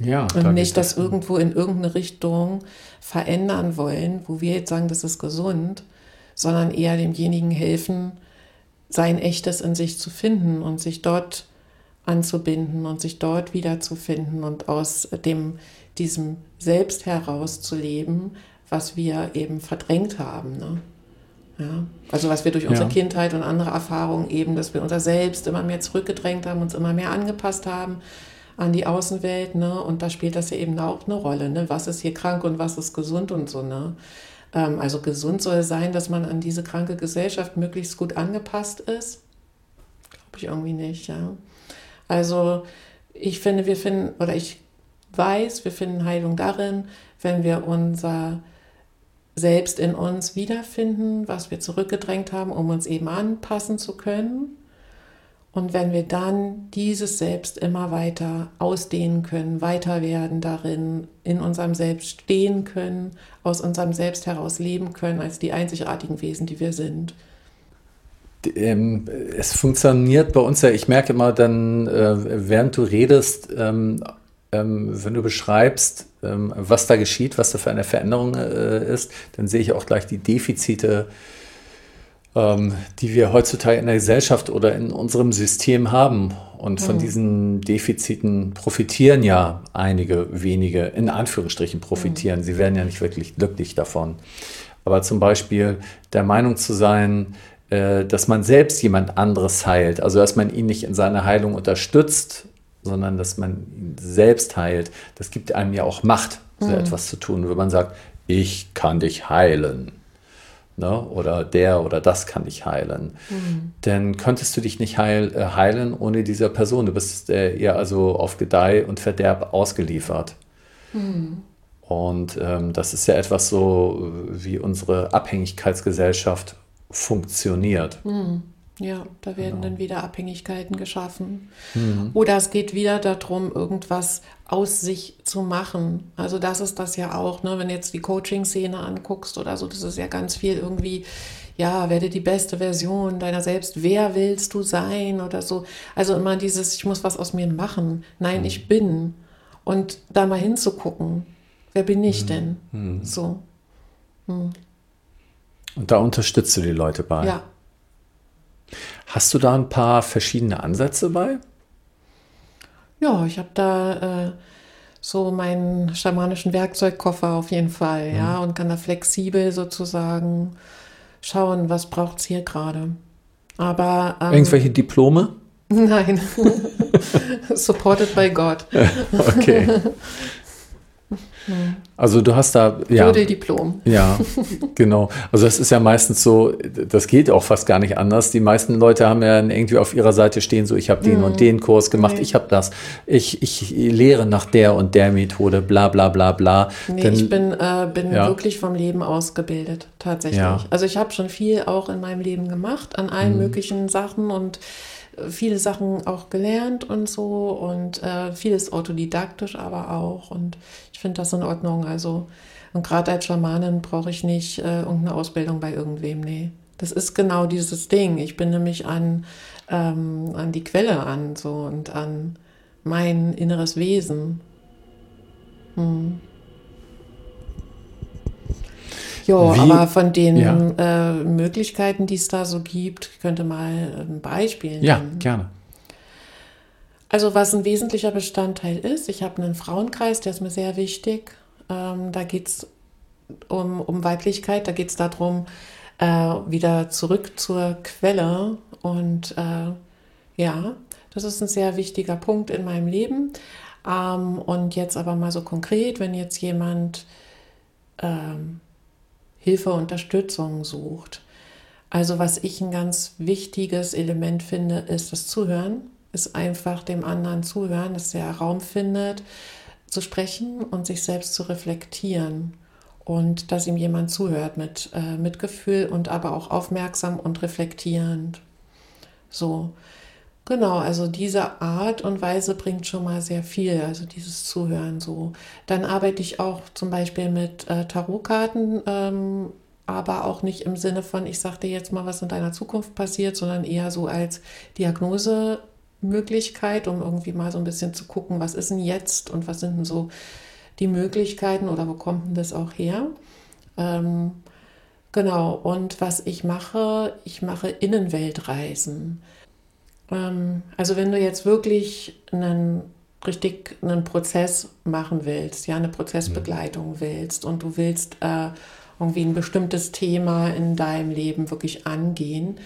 Ja, und nicht das, das irgendwo in irgendeine Richtung verändern wollen, wo wir jetzt sagen, das ist gesund, sondern eher demjenigen helfen, sein echtes in sich zu finden und sich dort anzubinden und sich dort wiederzufinden und aus dem, diesem Selbst herauszuleben, was wir eben verdrängt haben. Ne? Ja, also was wir durch unsere ja. Kindheit und andere Erfahrungen eben, dass wir unser Selbst immer mehr zurückgedrängt haben, uns immer mehr angepasst haben an die Außenwelt, ne? Und da spielt das ja eben auch eine Rolle, ne? Was ist hier krank und was ist gesund und so, ne? Ähm, also gesund soll sein, dass man an diese kranke Gesellschaft möglichst gut angepasst ist. Glaube ich irgendwie nicht, ja. Also ich finde, wir finden, oder ich weiß, wir finden Heilung darin, wenn wir unser Selbst in uns wiederfinden, was wir zurückgedrängt haben, um uns eben anpassen zu können. Und wenn wir dann dieses Selbst immer weiter ausdehnen können, weiter werden darin, in unserem Selbst stehen können, aus unserem Selbst heraus leben können, als die einzigartigen Wesen, die wir sind. Ähm, es funktioniert bei uns ja, ich merke immer dann, äh, während du redest, ähm, ähm, wenn du beschreibst, was da geschieht, was da für eine Veränderung äh, ist, dann sehe ich auch gleich die Defizite ähm, die wir heutzutage in der Gesellschaft oder in unserem System haben. Und von mhm. diesen Defiziten profitieren ja einige wenige, in Anführungsstrichen profitieren. Mhm. Sie werden ja nicht wirklich glücklich davon. Aber zum Beispiel der Meinung zu sein, äh, dass man selbst jemand anderes heilt, also dass man ihn nicht in seiner Heilung unterstützt, sondern dass man ihn selbst heilt, das gibt einem ja auch Macht, so mhm. etwas zu tun, wenn man sagt, ich kann dich heilen ne? oder der oder das kann dich heilen. Mhm. Dann könntest du dich nicht heil, äh, heilen ohne dieser Person. Du bist äh, ihr also auf Gedeih und Verderb ausgeliefert. Mhm. Und ähm, das ist ja etwas so, wie unsere Abhängigkeitsgesellschaft funktioniert. Mhm. Ja, da werden genau. dann wieder Abhängigkeiten geschaffen. Mhm. Oder es geht wieder darum, irgendwas aus sich zu machen. Also das ist das ja auch, ne? wenn du jetzt die Coaching-Szene anguckst oder so, das ist ja ganz viel irgendwie, ja, werde die beste Version deiner selbst, wer willst du sein oder so. Also immer dieses, ich muss was aus mir machen. Nein, mhm. ich bin. Und da mal hinzugucken, wer bin ich mhm. denn? Mhm. So. Mhm. Und da unterstützt du die Leute bei. Ja, Hast du da ein paar verschiedene Ansätze bei? Ja, ich habe da äh, so meinen schamanischen Werkzeugkoffer auf jeden Fall, mhm. ja, und kann da flexibel sozusagen schauen, was braucht es hier gerade. Aber ähm, irgendwelche Diplome? Nein, supported by God. okay. Also du hast da ja, Jodeldiplom. Ja, genau. Also das ist ja meistens so, das geht auch fast gar nicht anders. Die meisten Leute haben ja irgendwie auf ihrer Seite stehen, so ich habe den und den Kurs gemacht, Nee. ich habe das, ich, ich lehre nach der und der Methode, bla bla bla bla. Nee, Denn- ich bin, äh, bin Ja. wirklich vom Leben ausgebildet, tatsächlich. Ja. Also ich habe schon viel auch in meinem Leben gemacht, an allen Mhm. möglichen Sachen und äh, viele Sachen auch gelernt und so und äh, vieles autodidaktisch aber auch und ich finde das in Ordnung. Also und gerade als Schamanin brauche ich nicht äh, irgendeine Ausbildung bei irgendwem, nee. Das ist genau dieses Ding. Ich bin nämlich an, ähm, an die Quelle an so und an mein inneres Wesen. Hm. Ja, Wie- aber von den Ja. äh, Möglichkeiten, die es da so gibt, könnte mal ein Beispiel ja, nennen. gerne. Also was ein wesentlicher Bestandteil ist, ich habe einen Frauenkreis, der ist mir sehr wichtig. Ähm, da geht es um, um Weiblichkeit, da geht es darum, äh, wieder zurück zur Quelle. Und äh, ja, das ist ein sehr wichtiger Punkt in meinem Leben. Ähm, und jetzt aber mal so konkret, wenn jetzt jemand ähm, Hilfe, Unterstützung sucht. Also was ich ein ganz wichtiges Element finde, ist das Zuhören, ist einfach dem anderen zuhören, dass er Raum findet, zu sprechen und sich selbst zu reflektieren und dass ihm jemand zuhört mit äh, Mitgefühl und aber auch aufmerksam und reflektierend. So, genau, also diese Art und Weise bringt schon mal sehr viel, also dieses Zuhören so. Dann arbeite ich auch zum Beispiel mit äh, Tarotkarten, ähm, aber auch nicht im Sinne von, ich sag dir jetzt mal, was in deiner Zukunft passiert, sondern eher so als Diagnosemöglichkeit, um irgendwie mal so ein bisschen zu gucken, was ist denn jetzt und was sind denn so die Möglichkeiten oder wo kommt denn das auch her? Ähm, genau, und was ich mache, ich mache Innenweltreisen. Ähm, also wenn du jetzt wirklich einen richtig einen Prozess machen willst, ja, eine Prozessbegleitung willst und du willst äh, irgendwie ein bestimmtes Thema in deinem Leben wirklich angehen,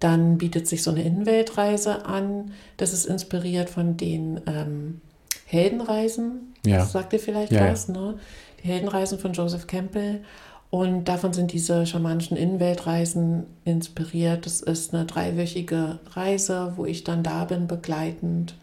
dann bietet sich so eine Innenweltreise an. Das ist inspiriert von den ähm, Heldenreisen. Ja. Das sagt dir vielleicht Ja, ja. was, ne? Die Heldenreisen von Joseph Campbell. Und davon sind diese schamanischen Innenweltreisen inspiriert. Das ist eine dreiwöchige Reise, wo ich dann da bin, begleitend.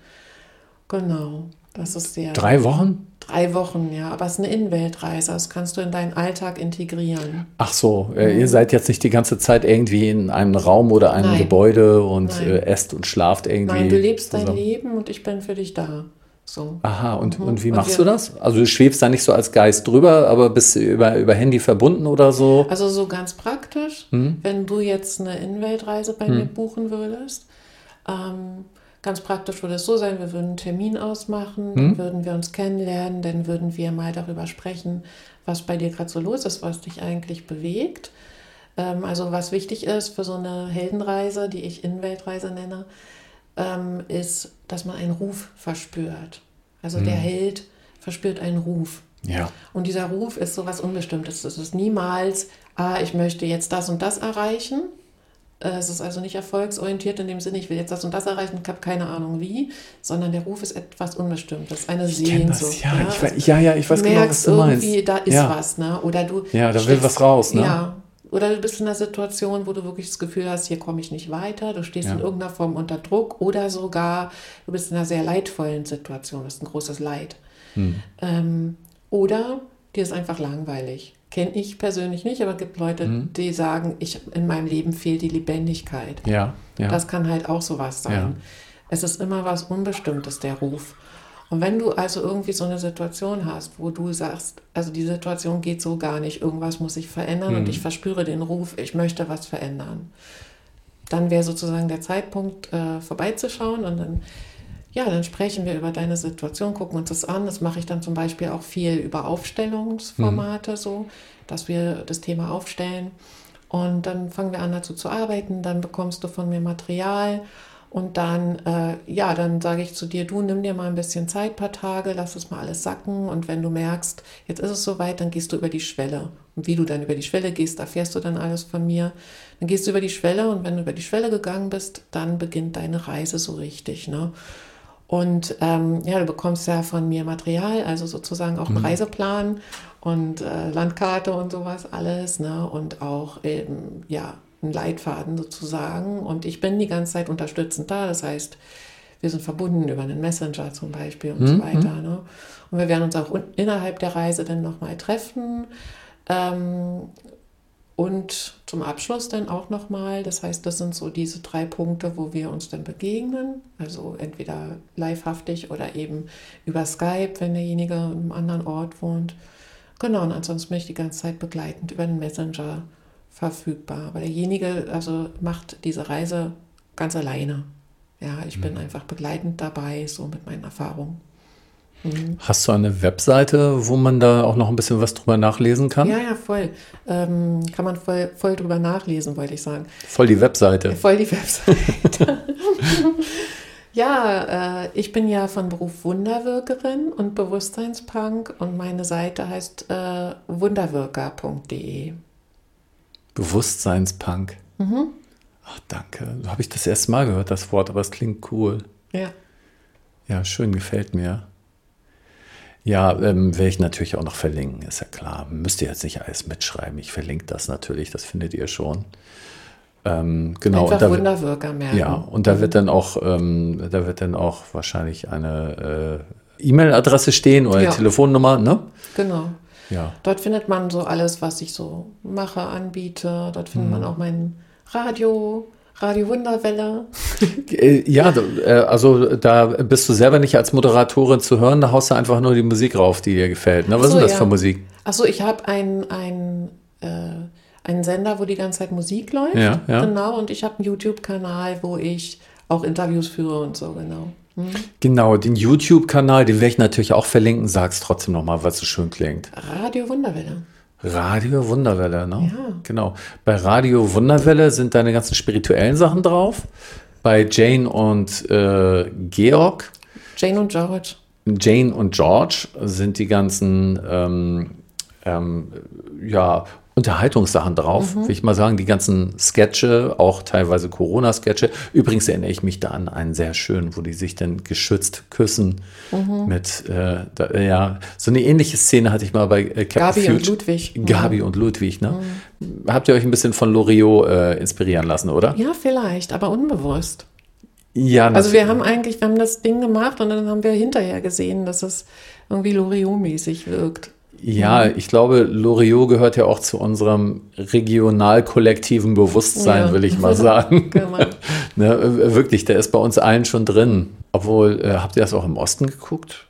Genau. Das ist sehr. Drei Wochen? Drei Wochen, ja. Aber es ist eine Innenweltreise. Das kannst du in deinen Alltag integrieren. Ach so, äh, ihr seid jetzt nicht die ganze Zeit irgendwie in einem Raum oder einem Nein. Gebäude und Nein. äh, esst und schlaft irgendwie. Nein, du lebst dein zusammen. Leben und ich bin für dich da. So. Aha, und, und wie Und machst wir- du das? Also du schwebst da nicht so als Geist drüber, aber bist über, über Handy verbunden oder so? Also so ganz praktisch, Hm? wenn du jetzt eine Innenweltreise bei mir buchen würdest, ähm, ganz praktisch würde es so sein, wir würden einen Termin ausmachen, Hm? dann würden wir uns kennenlernen, dann würden wir mal darüber sprechen, was bei dir gerade so los ist, was dich eigentlich bewegt. Ähm, also was wichtig ist für so eine Heldenreise, die ich Innenweltreise nenne, ähm, ist, dass man einen Ruf verspürt. Also der Held verspürt einen Ruf. Ja. Und dieser Ruf ist so was Unbestimmtes. Es ist niemals, ah, ich möchte jetzt das und das erreichen. Äh, Es ist also nicht erfolgsorientiert in dem Sinne, ich will jetzt das und das erreichen, ich habe keine Ahnung wie, sondern der Ruf ist etwas Unbestimmtes, eine Ich kenn das. Sehnsucht. Ja, ich, Also ja, ja, ich weiß genau, was du meinst. irgendwie, da ist ja. was, ne? Oder du Ja, da will was raus, ne? Ja. Oder du bist in einer Situation, wo du wirklich das Gefühl hast, hier komme ich nicht weiter, du stehst Ja. in irgendeiner Form unter Druck oder sogar du bist in einer sehr leidvollen Situation, das ist ein großes Leid. Hm. Ähm, oder dir ist einfach langweilig. Kenne ich persönlich nicht, aber gibt Leute, Hm. die sagen, ich, in meinem Leben fehlt die Lebendigkeit. Ja, ja. Das kann halt auch sowas sein. Ja. Es ist immer was Unbestimmtes, der Ruf. Und wenn du also irgendwie so eine Situation hast, wo du sagst, also die Situation geht so gar nicht, irgendwas muss sich verändern Mhm. und ich verspüre den Ruf, ich möchte was verändern, dann wäre sozusagen der Zeitpunkt, äh, vorbeizuschauen und dann, ja, dann sprechen wir über deine Situation, gucken uns das an. Das mache ich dann zum Beispiel auch viel über Aufstellungsformate, so, dass wir das Thema aufstellen. Und dann fangen wir an dazu zu arbeiten, dann bekommst du von mir Material und dann, äh, ja, dann sage ich zu dir, du nimm dir mal ein bisschen Zeit, paar Tage, lass es mal alles sacken und wenn du merkst, jetzt ist es soweit, dann gehst du über die Schwelle. Und wie du dann über die Schwelle gehst, erfährst du dann alles von mir. Dann gehst du über die Schwelle und wenn du über die Schwelle gegangen bist, dann beginnt deine Reise so richtig, ne? Und ähm, ja, du bekommst ja von mir Material, also sozusagen auch einen mhm. Reiseplan und äh, Landkarte und sowas alles, ne? Und auch eben, ja, einen Leitfaden sozusagen. Und ich bin die ganze Zeit unterstützend da. Das heißt, wir sind verbunden über einen Messenger zum Beispiel und mhm. so weiter. Ne? Und wir werden uns auch innerhalb der Reise dann nochmal treffen. Ähm, und zum Abschluss dann auch nochmal, das heißt, das sind so diese drei Punkte, wo wir uns dann begegnen. Also entweder livehaftig oder eben über Skype, wenn derjenige in einem anderen Ort wohnt. Genau, und ansonsten bin ich die ganze Zeit begleitend über den Messenger verfügbar. Aber derjenige also macht diese Reise ganz alleine. Ja, ich mhm. bin einfach begleitend dabei, so mit meinen Erfahrungen. Mhm. Hast du eine Webseite, wo man da auch noch ein bisschen was drüber nachlesen kann? Ja, ja, voll. Ähm, kann man voll, voll drüber nachlesen, wollte ich sagen. Voll die Webseite. Voll die Webseite. ja, äh, ich bin ja von Beruf Wunderwirkerin und Bewusstseinspunk und meine Seite heißt äh, wunderwirker.de. Bewusstseinspunk. Mhm. Ach, danke. So habe ich das erste Mal gehört, das Wort, aber es klingt cool. Ja. Ja, schön, gefällt mir. Ja, ähm, werde ich natürlich auch noch verlinken, ist ja klar. Müsst ihr jetzt nicht alles mitschreiben. Ich verlinke das natürlich, das findet ihr schon. Ähm, genau. Einfach und da, Wunderwirker merken. Ja, und da wird dann auch, ähm, da wird dann auch wahrscheinlich eine äh, E-Mail-Adresse stehen oder ja. eine Telefonnummer, ne? Genau. Ja. Dort findet man so alles, was ich so mache, anbiete. Dort findet mhm. man auch mein Radio, Radio Wunderwelle. Äh, ja, äh, also da bist du selber nicht als Moderatorin zu hören, da haust du einfach nur die Musik rauf, die dir gefällt. Ne? Was so, ist das ja. für Musik? Achso, ich habe ein, ein, äh, einen Sender, wo die ganze Zeit Musik läuft. Ja, ja. Genau, und ich habe einen YouTube-Kanal, wo ich auch Interviews führe und so, genau. Hm? Genau, den YouTube-Kanal, den werde ich natürlich auch verlinken. Sag's trotzdem nochmal, was so schön klingt. Radio Wunderwelle. Radio Wunderwelle, ne? Ja. Genau. Bei Radio Wunderwelle sind deine ganzen spirituellen Sachen drauf. Bei Jane und äh, Georg. Jane und George. Jane und George sind die ganzen ähm, ähm, ja, Unterhaltungssachen drauf, mhm. will ich mal sagen. Die ganzen Sketche, auch teilweise Corona-Sketche. Übrigens erinnere ich mich da an einen sehr schönen, wo die sich dann geschützt küssen. Mhm. Mit, äh, da, ja, so eine ähnliche Szene hatte ich mal bei äh, Captain Gabi Future. und Ludwig. Gabi mhm. und Ludwig, ne? Mhm. Habt ihr euch ein bisschen von Loriot äh, inspirieren lassen, oder? Ja, vielleicht, aber unbewusst. Ja, natürlich. Also wir haben eigentlich, wir haben das Ding gemacht und dann haben wir hinterher gesehen, dass es irgendwie Loriot-mäßig wirkt. Ja, ich glaube, Loriot gehört ja auch zu unserem regional-kollektiven Bewusstsein, ja. will ich mal sagen. Genau. ne, wirklich, der ist bei uns allen schon drin. Obwohl, äh, habt ihr das auch im Osten geguckt?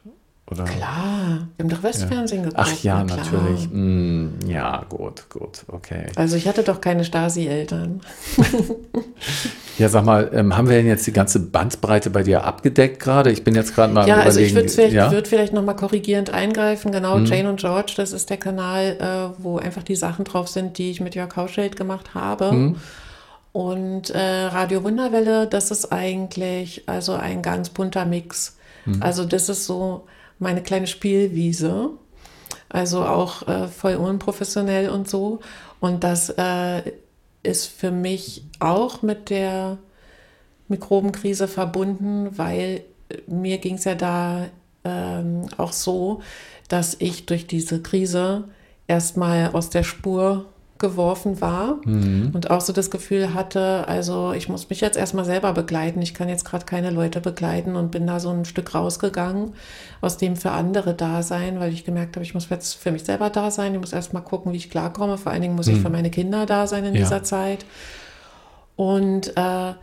Oder? Klar, wir haben doch Westfernsehen ja. geguckt. Ach ja, na natürlich. Mm, ja, gut, gut, okay. Also ich hatte doch keine Stasi-Eltern. ja, sag mal, ähm, haben wir denn jetzt die ganze Bandbreite bei dir abgedeckt gerade? Ich bin jetzt gerade mal Ja, also ich würde vielleicht, ja? würd vielleicht noch mal korrigierend eingreifen. Genau, hm. Jane und George, das ist der Kanal, äh, wo einfach die Sachen drauf sind, die ich mit Jörg Hauschild gemacht habe. Hm. Und äh, Radio Wunderwelle, das ist eigentlich also ein ganz bunter Mix. Hm. Also das ist so meine kleine Spielwiese. Also auch äh, voll unprofessionell und so. Und das äh, ist für mich auch mit der Mikrobenkrise verbunden, weil mir ging es ja da ähm, auch so, dass ich durch diese Krise erstmal aus der Spur geworfen war mhm. und auch so das Gefühl hatte, also ich muss mich jetzt erstmal selber begleiten. Ich kann jetzt gerade keine Leute begleiten und bin da so ein Stück rausgegangen, aus dem für andere da sein, weil ich gemerkt habe, ich muss jetzt für mich selber da sein. Ich muss erstmal gucken, wie ich klarkomme. Vor allen Dingen muss mhm. ich für meine Kinder da sein in ja. dieser Zeit. Und äh,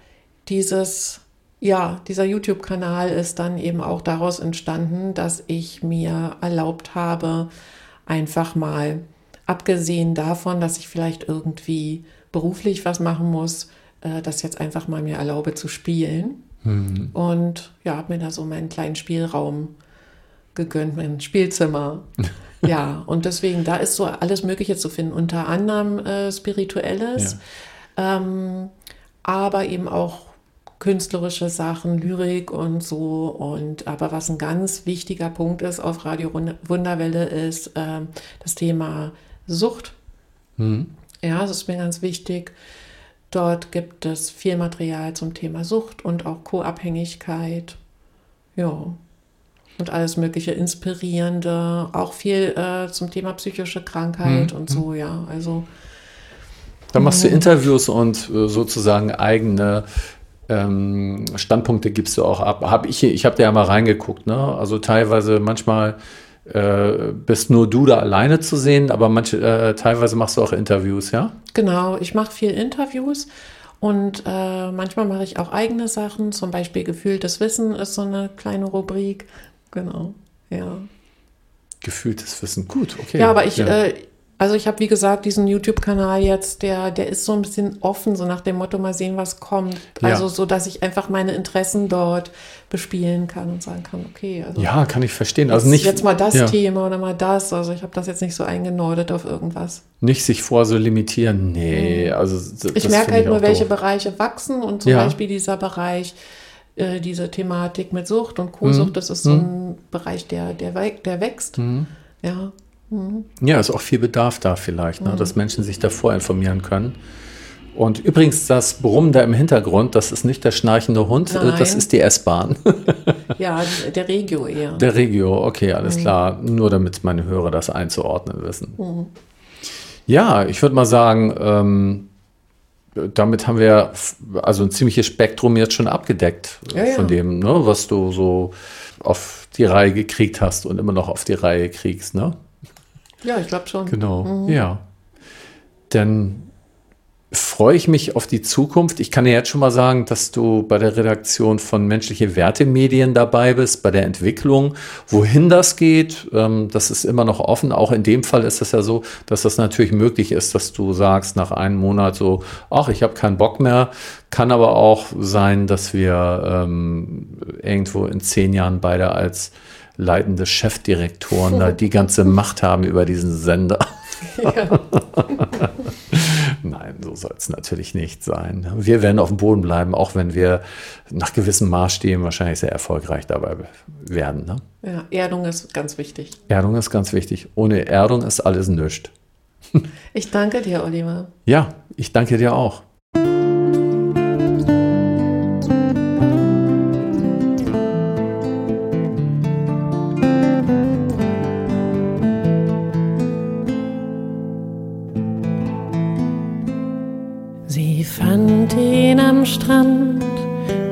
dieses, ja, dieser YouTube-Kanal ist dann eben auch daraus entstanden, dass ich mir erlaubt habe, einfach mal abgesehen davon, dass ich vielleicht irgendwie beruflich was machen muss, äh, das jetzt einfach mal mir erlaube zu spielen. Mhm. Und ja, habe mir da so meinen kleinen Spielraum gegönnt, mein Spielzimmer. ja, und deswegen, da ist so alles Mögliche zu finden, unter anderem äh, Spirituelles, ja. ähm, aber eben auch künstlerische Sachen, Lyrik und so. Und aber was ein ganz wichtiger Punkt ist auf Radio Wunderwelle ist äh, das Thema Sucht. Mhm. Ja, das ist mir ganz wichtig. Dort gibt es viel Material zum Thema Sucht und auch Co-Abhängigkeit. ja. Und alles mögliche Inspirierende, auch viel äh, zum Thema psychische Krankheit Mhm. und so, ja. Also Da machst du Interviews und äh, sozusagen eigene ähm, Standpunkte gibst du auch ab. Hab ich ich habe da ja mal reingeguckt, ne? Also teilweise manchmal äh, bist nur du da alleine zu sehen, aber manche äh, teilweise machst du auch Interviews, ja? Genau, ich mache viel Interviews und äh, manchmal mache ich auch eigene Sachen, zum Beispiel gefühltes Wissen ist so eine kleine Rubrik. Genau, ja. Gefühltes Wissen. Gut, okay. Ja, aber ich, Äh, also ich habe wie gesagt diesen YouTube-Kanal jetzt, der, der ist so ein bisschen offen, so nach dem Motto, mal sehen, was kommt. Ja. Also so, dass ich einfach meine Interessen dort bespielen kann und sagen kann, okay, also ja, kann ich verstehen. Also jetzt, nicht, jetzt mal das ja, Thema oder mal das. Also ich habe das jetzt nicht so eingenordet auf irgendwas. nicht sich vor so limitieren. Nee, also Mhm. Ich finde merke halt nur, auch welche doof. Bereiche wachsen und zum Ja. Beispiel dieser Bereich, äh, diese Thematik mit Sucht und Mhm. Co-Sucht, das ist so ein Bereich, der, der, der wächst. Mhm. Ja. Ja, ist auch viel Bedarf da vielleicht, ne, dass Menschen sich davor informieren können. Und übrigens, das Brummen da im Hintergrund, das ist nicht der schnarchende Hund, äh, das Nein. ist die S-Bahn. ja, der Regio eher. Der Regio, okay, alles klar. Nur damit meine Hörer das einzuordnen wissen. Ja, ich würde mal sagen, ähm, damit haben wir also ein ziemliches Spektrum jetzt schon abgedeckt äh, Ja, ja. von dem, ne, was du so auf die Reihe gekriegt hast und immer noch auf die Reihe kriegst, ne? Ja, ich glaube schon. Genau, ja. Dann freue ich mich auf die Zukunft. Ich kann dir jetzt schon mal sagen, dass du bei der Redaktion von Menschliche Werte Medien dabei bist, bei der Entwicklung. Wohin das geht, ähm, das ist immer noch offen. Auch in dem Fall ist es ja so, dass das natürlich möglich ist, dass du sagst nach einem Monat so, ach, ich habe keinen Bock mehr. Kann aber auch sein, dass wir ähm, irgendwo in zehn Jahren beide als leitende Chefdirektoren da die ganze Macht haben über diesen Sender. Ja. Nein, so soll es natürlich nicht sein. Wir werden auf dem Boden bleiben, auch wenn wir nach gewissen Maßstäben wahrscheinlich sehr erfolgreich dabei werden. Ne? ja, Erdung ist ganz wichtig. Erdung ist ganz wichtig. Ohne Erdung ist alles nichts. Ich danke dir, Oliver. Ja, ich danke dir auch. Fand ihn am Strand,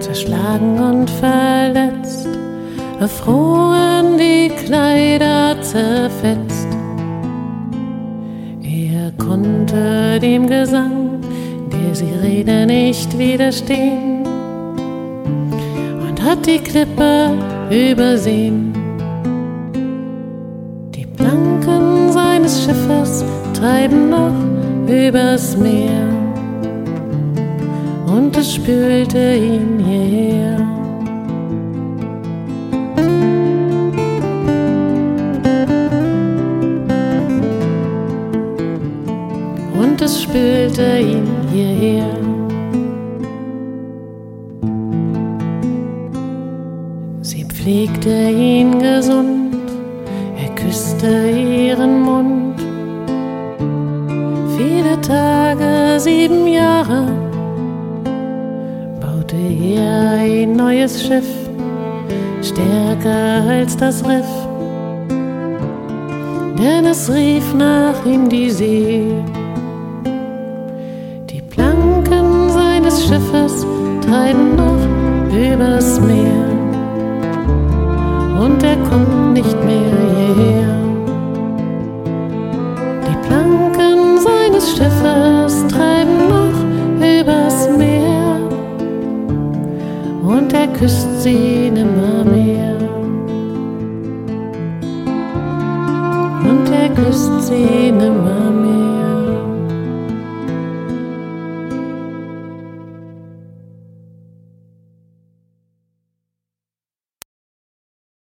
zerschlagen und verletzt, erfroren die Kleider zerfetzt. Er konnte dem Gesang der Sirene nicht widerstehen und hat die Klippe übersehen. Die Planken seines Schiffes treiben noch übers Meer und es spülte ihn hierher. Und es spülte ihn hierher. Sie pflegte ihn gesund, er küsste ihren Mund. Viele Tage, sieben Jahre, er ein neues Schiff, stärker als das Riff. Denn es rief nach ihm die See. Die Planken seines Schiffes treiben noch übers Meer. Und er kommt nicht mehr hierher. küsst sie nimmer mehr. Und er küsst sie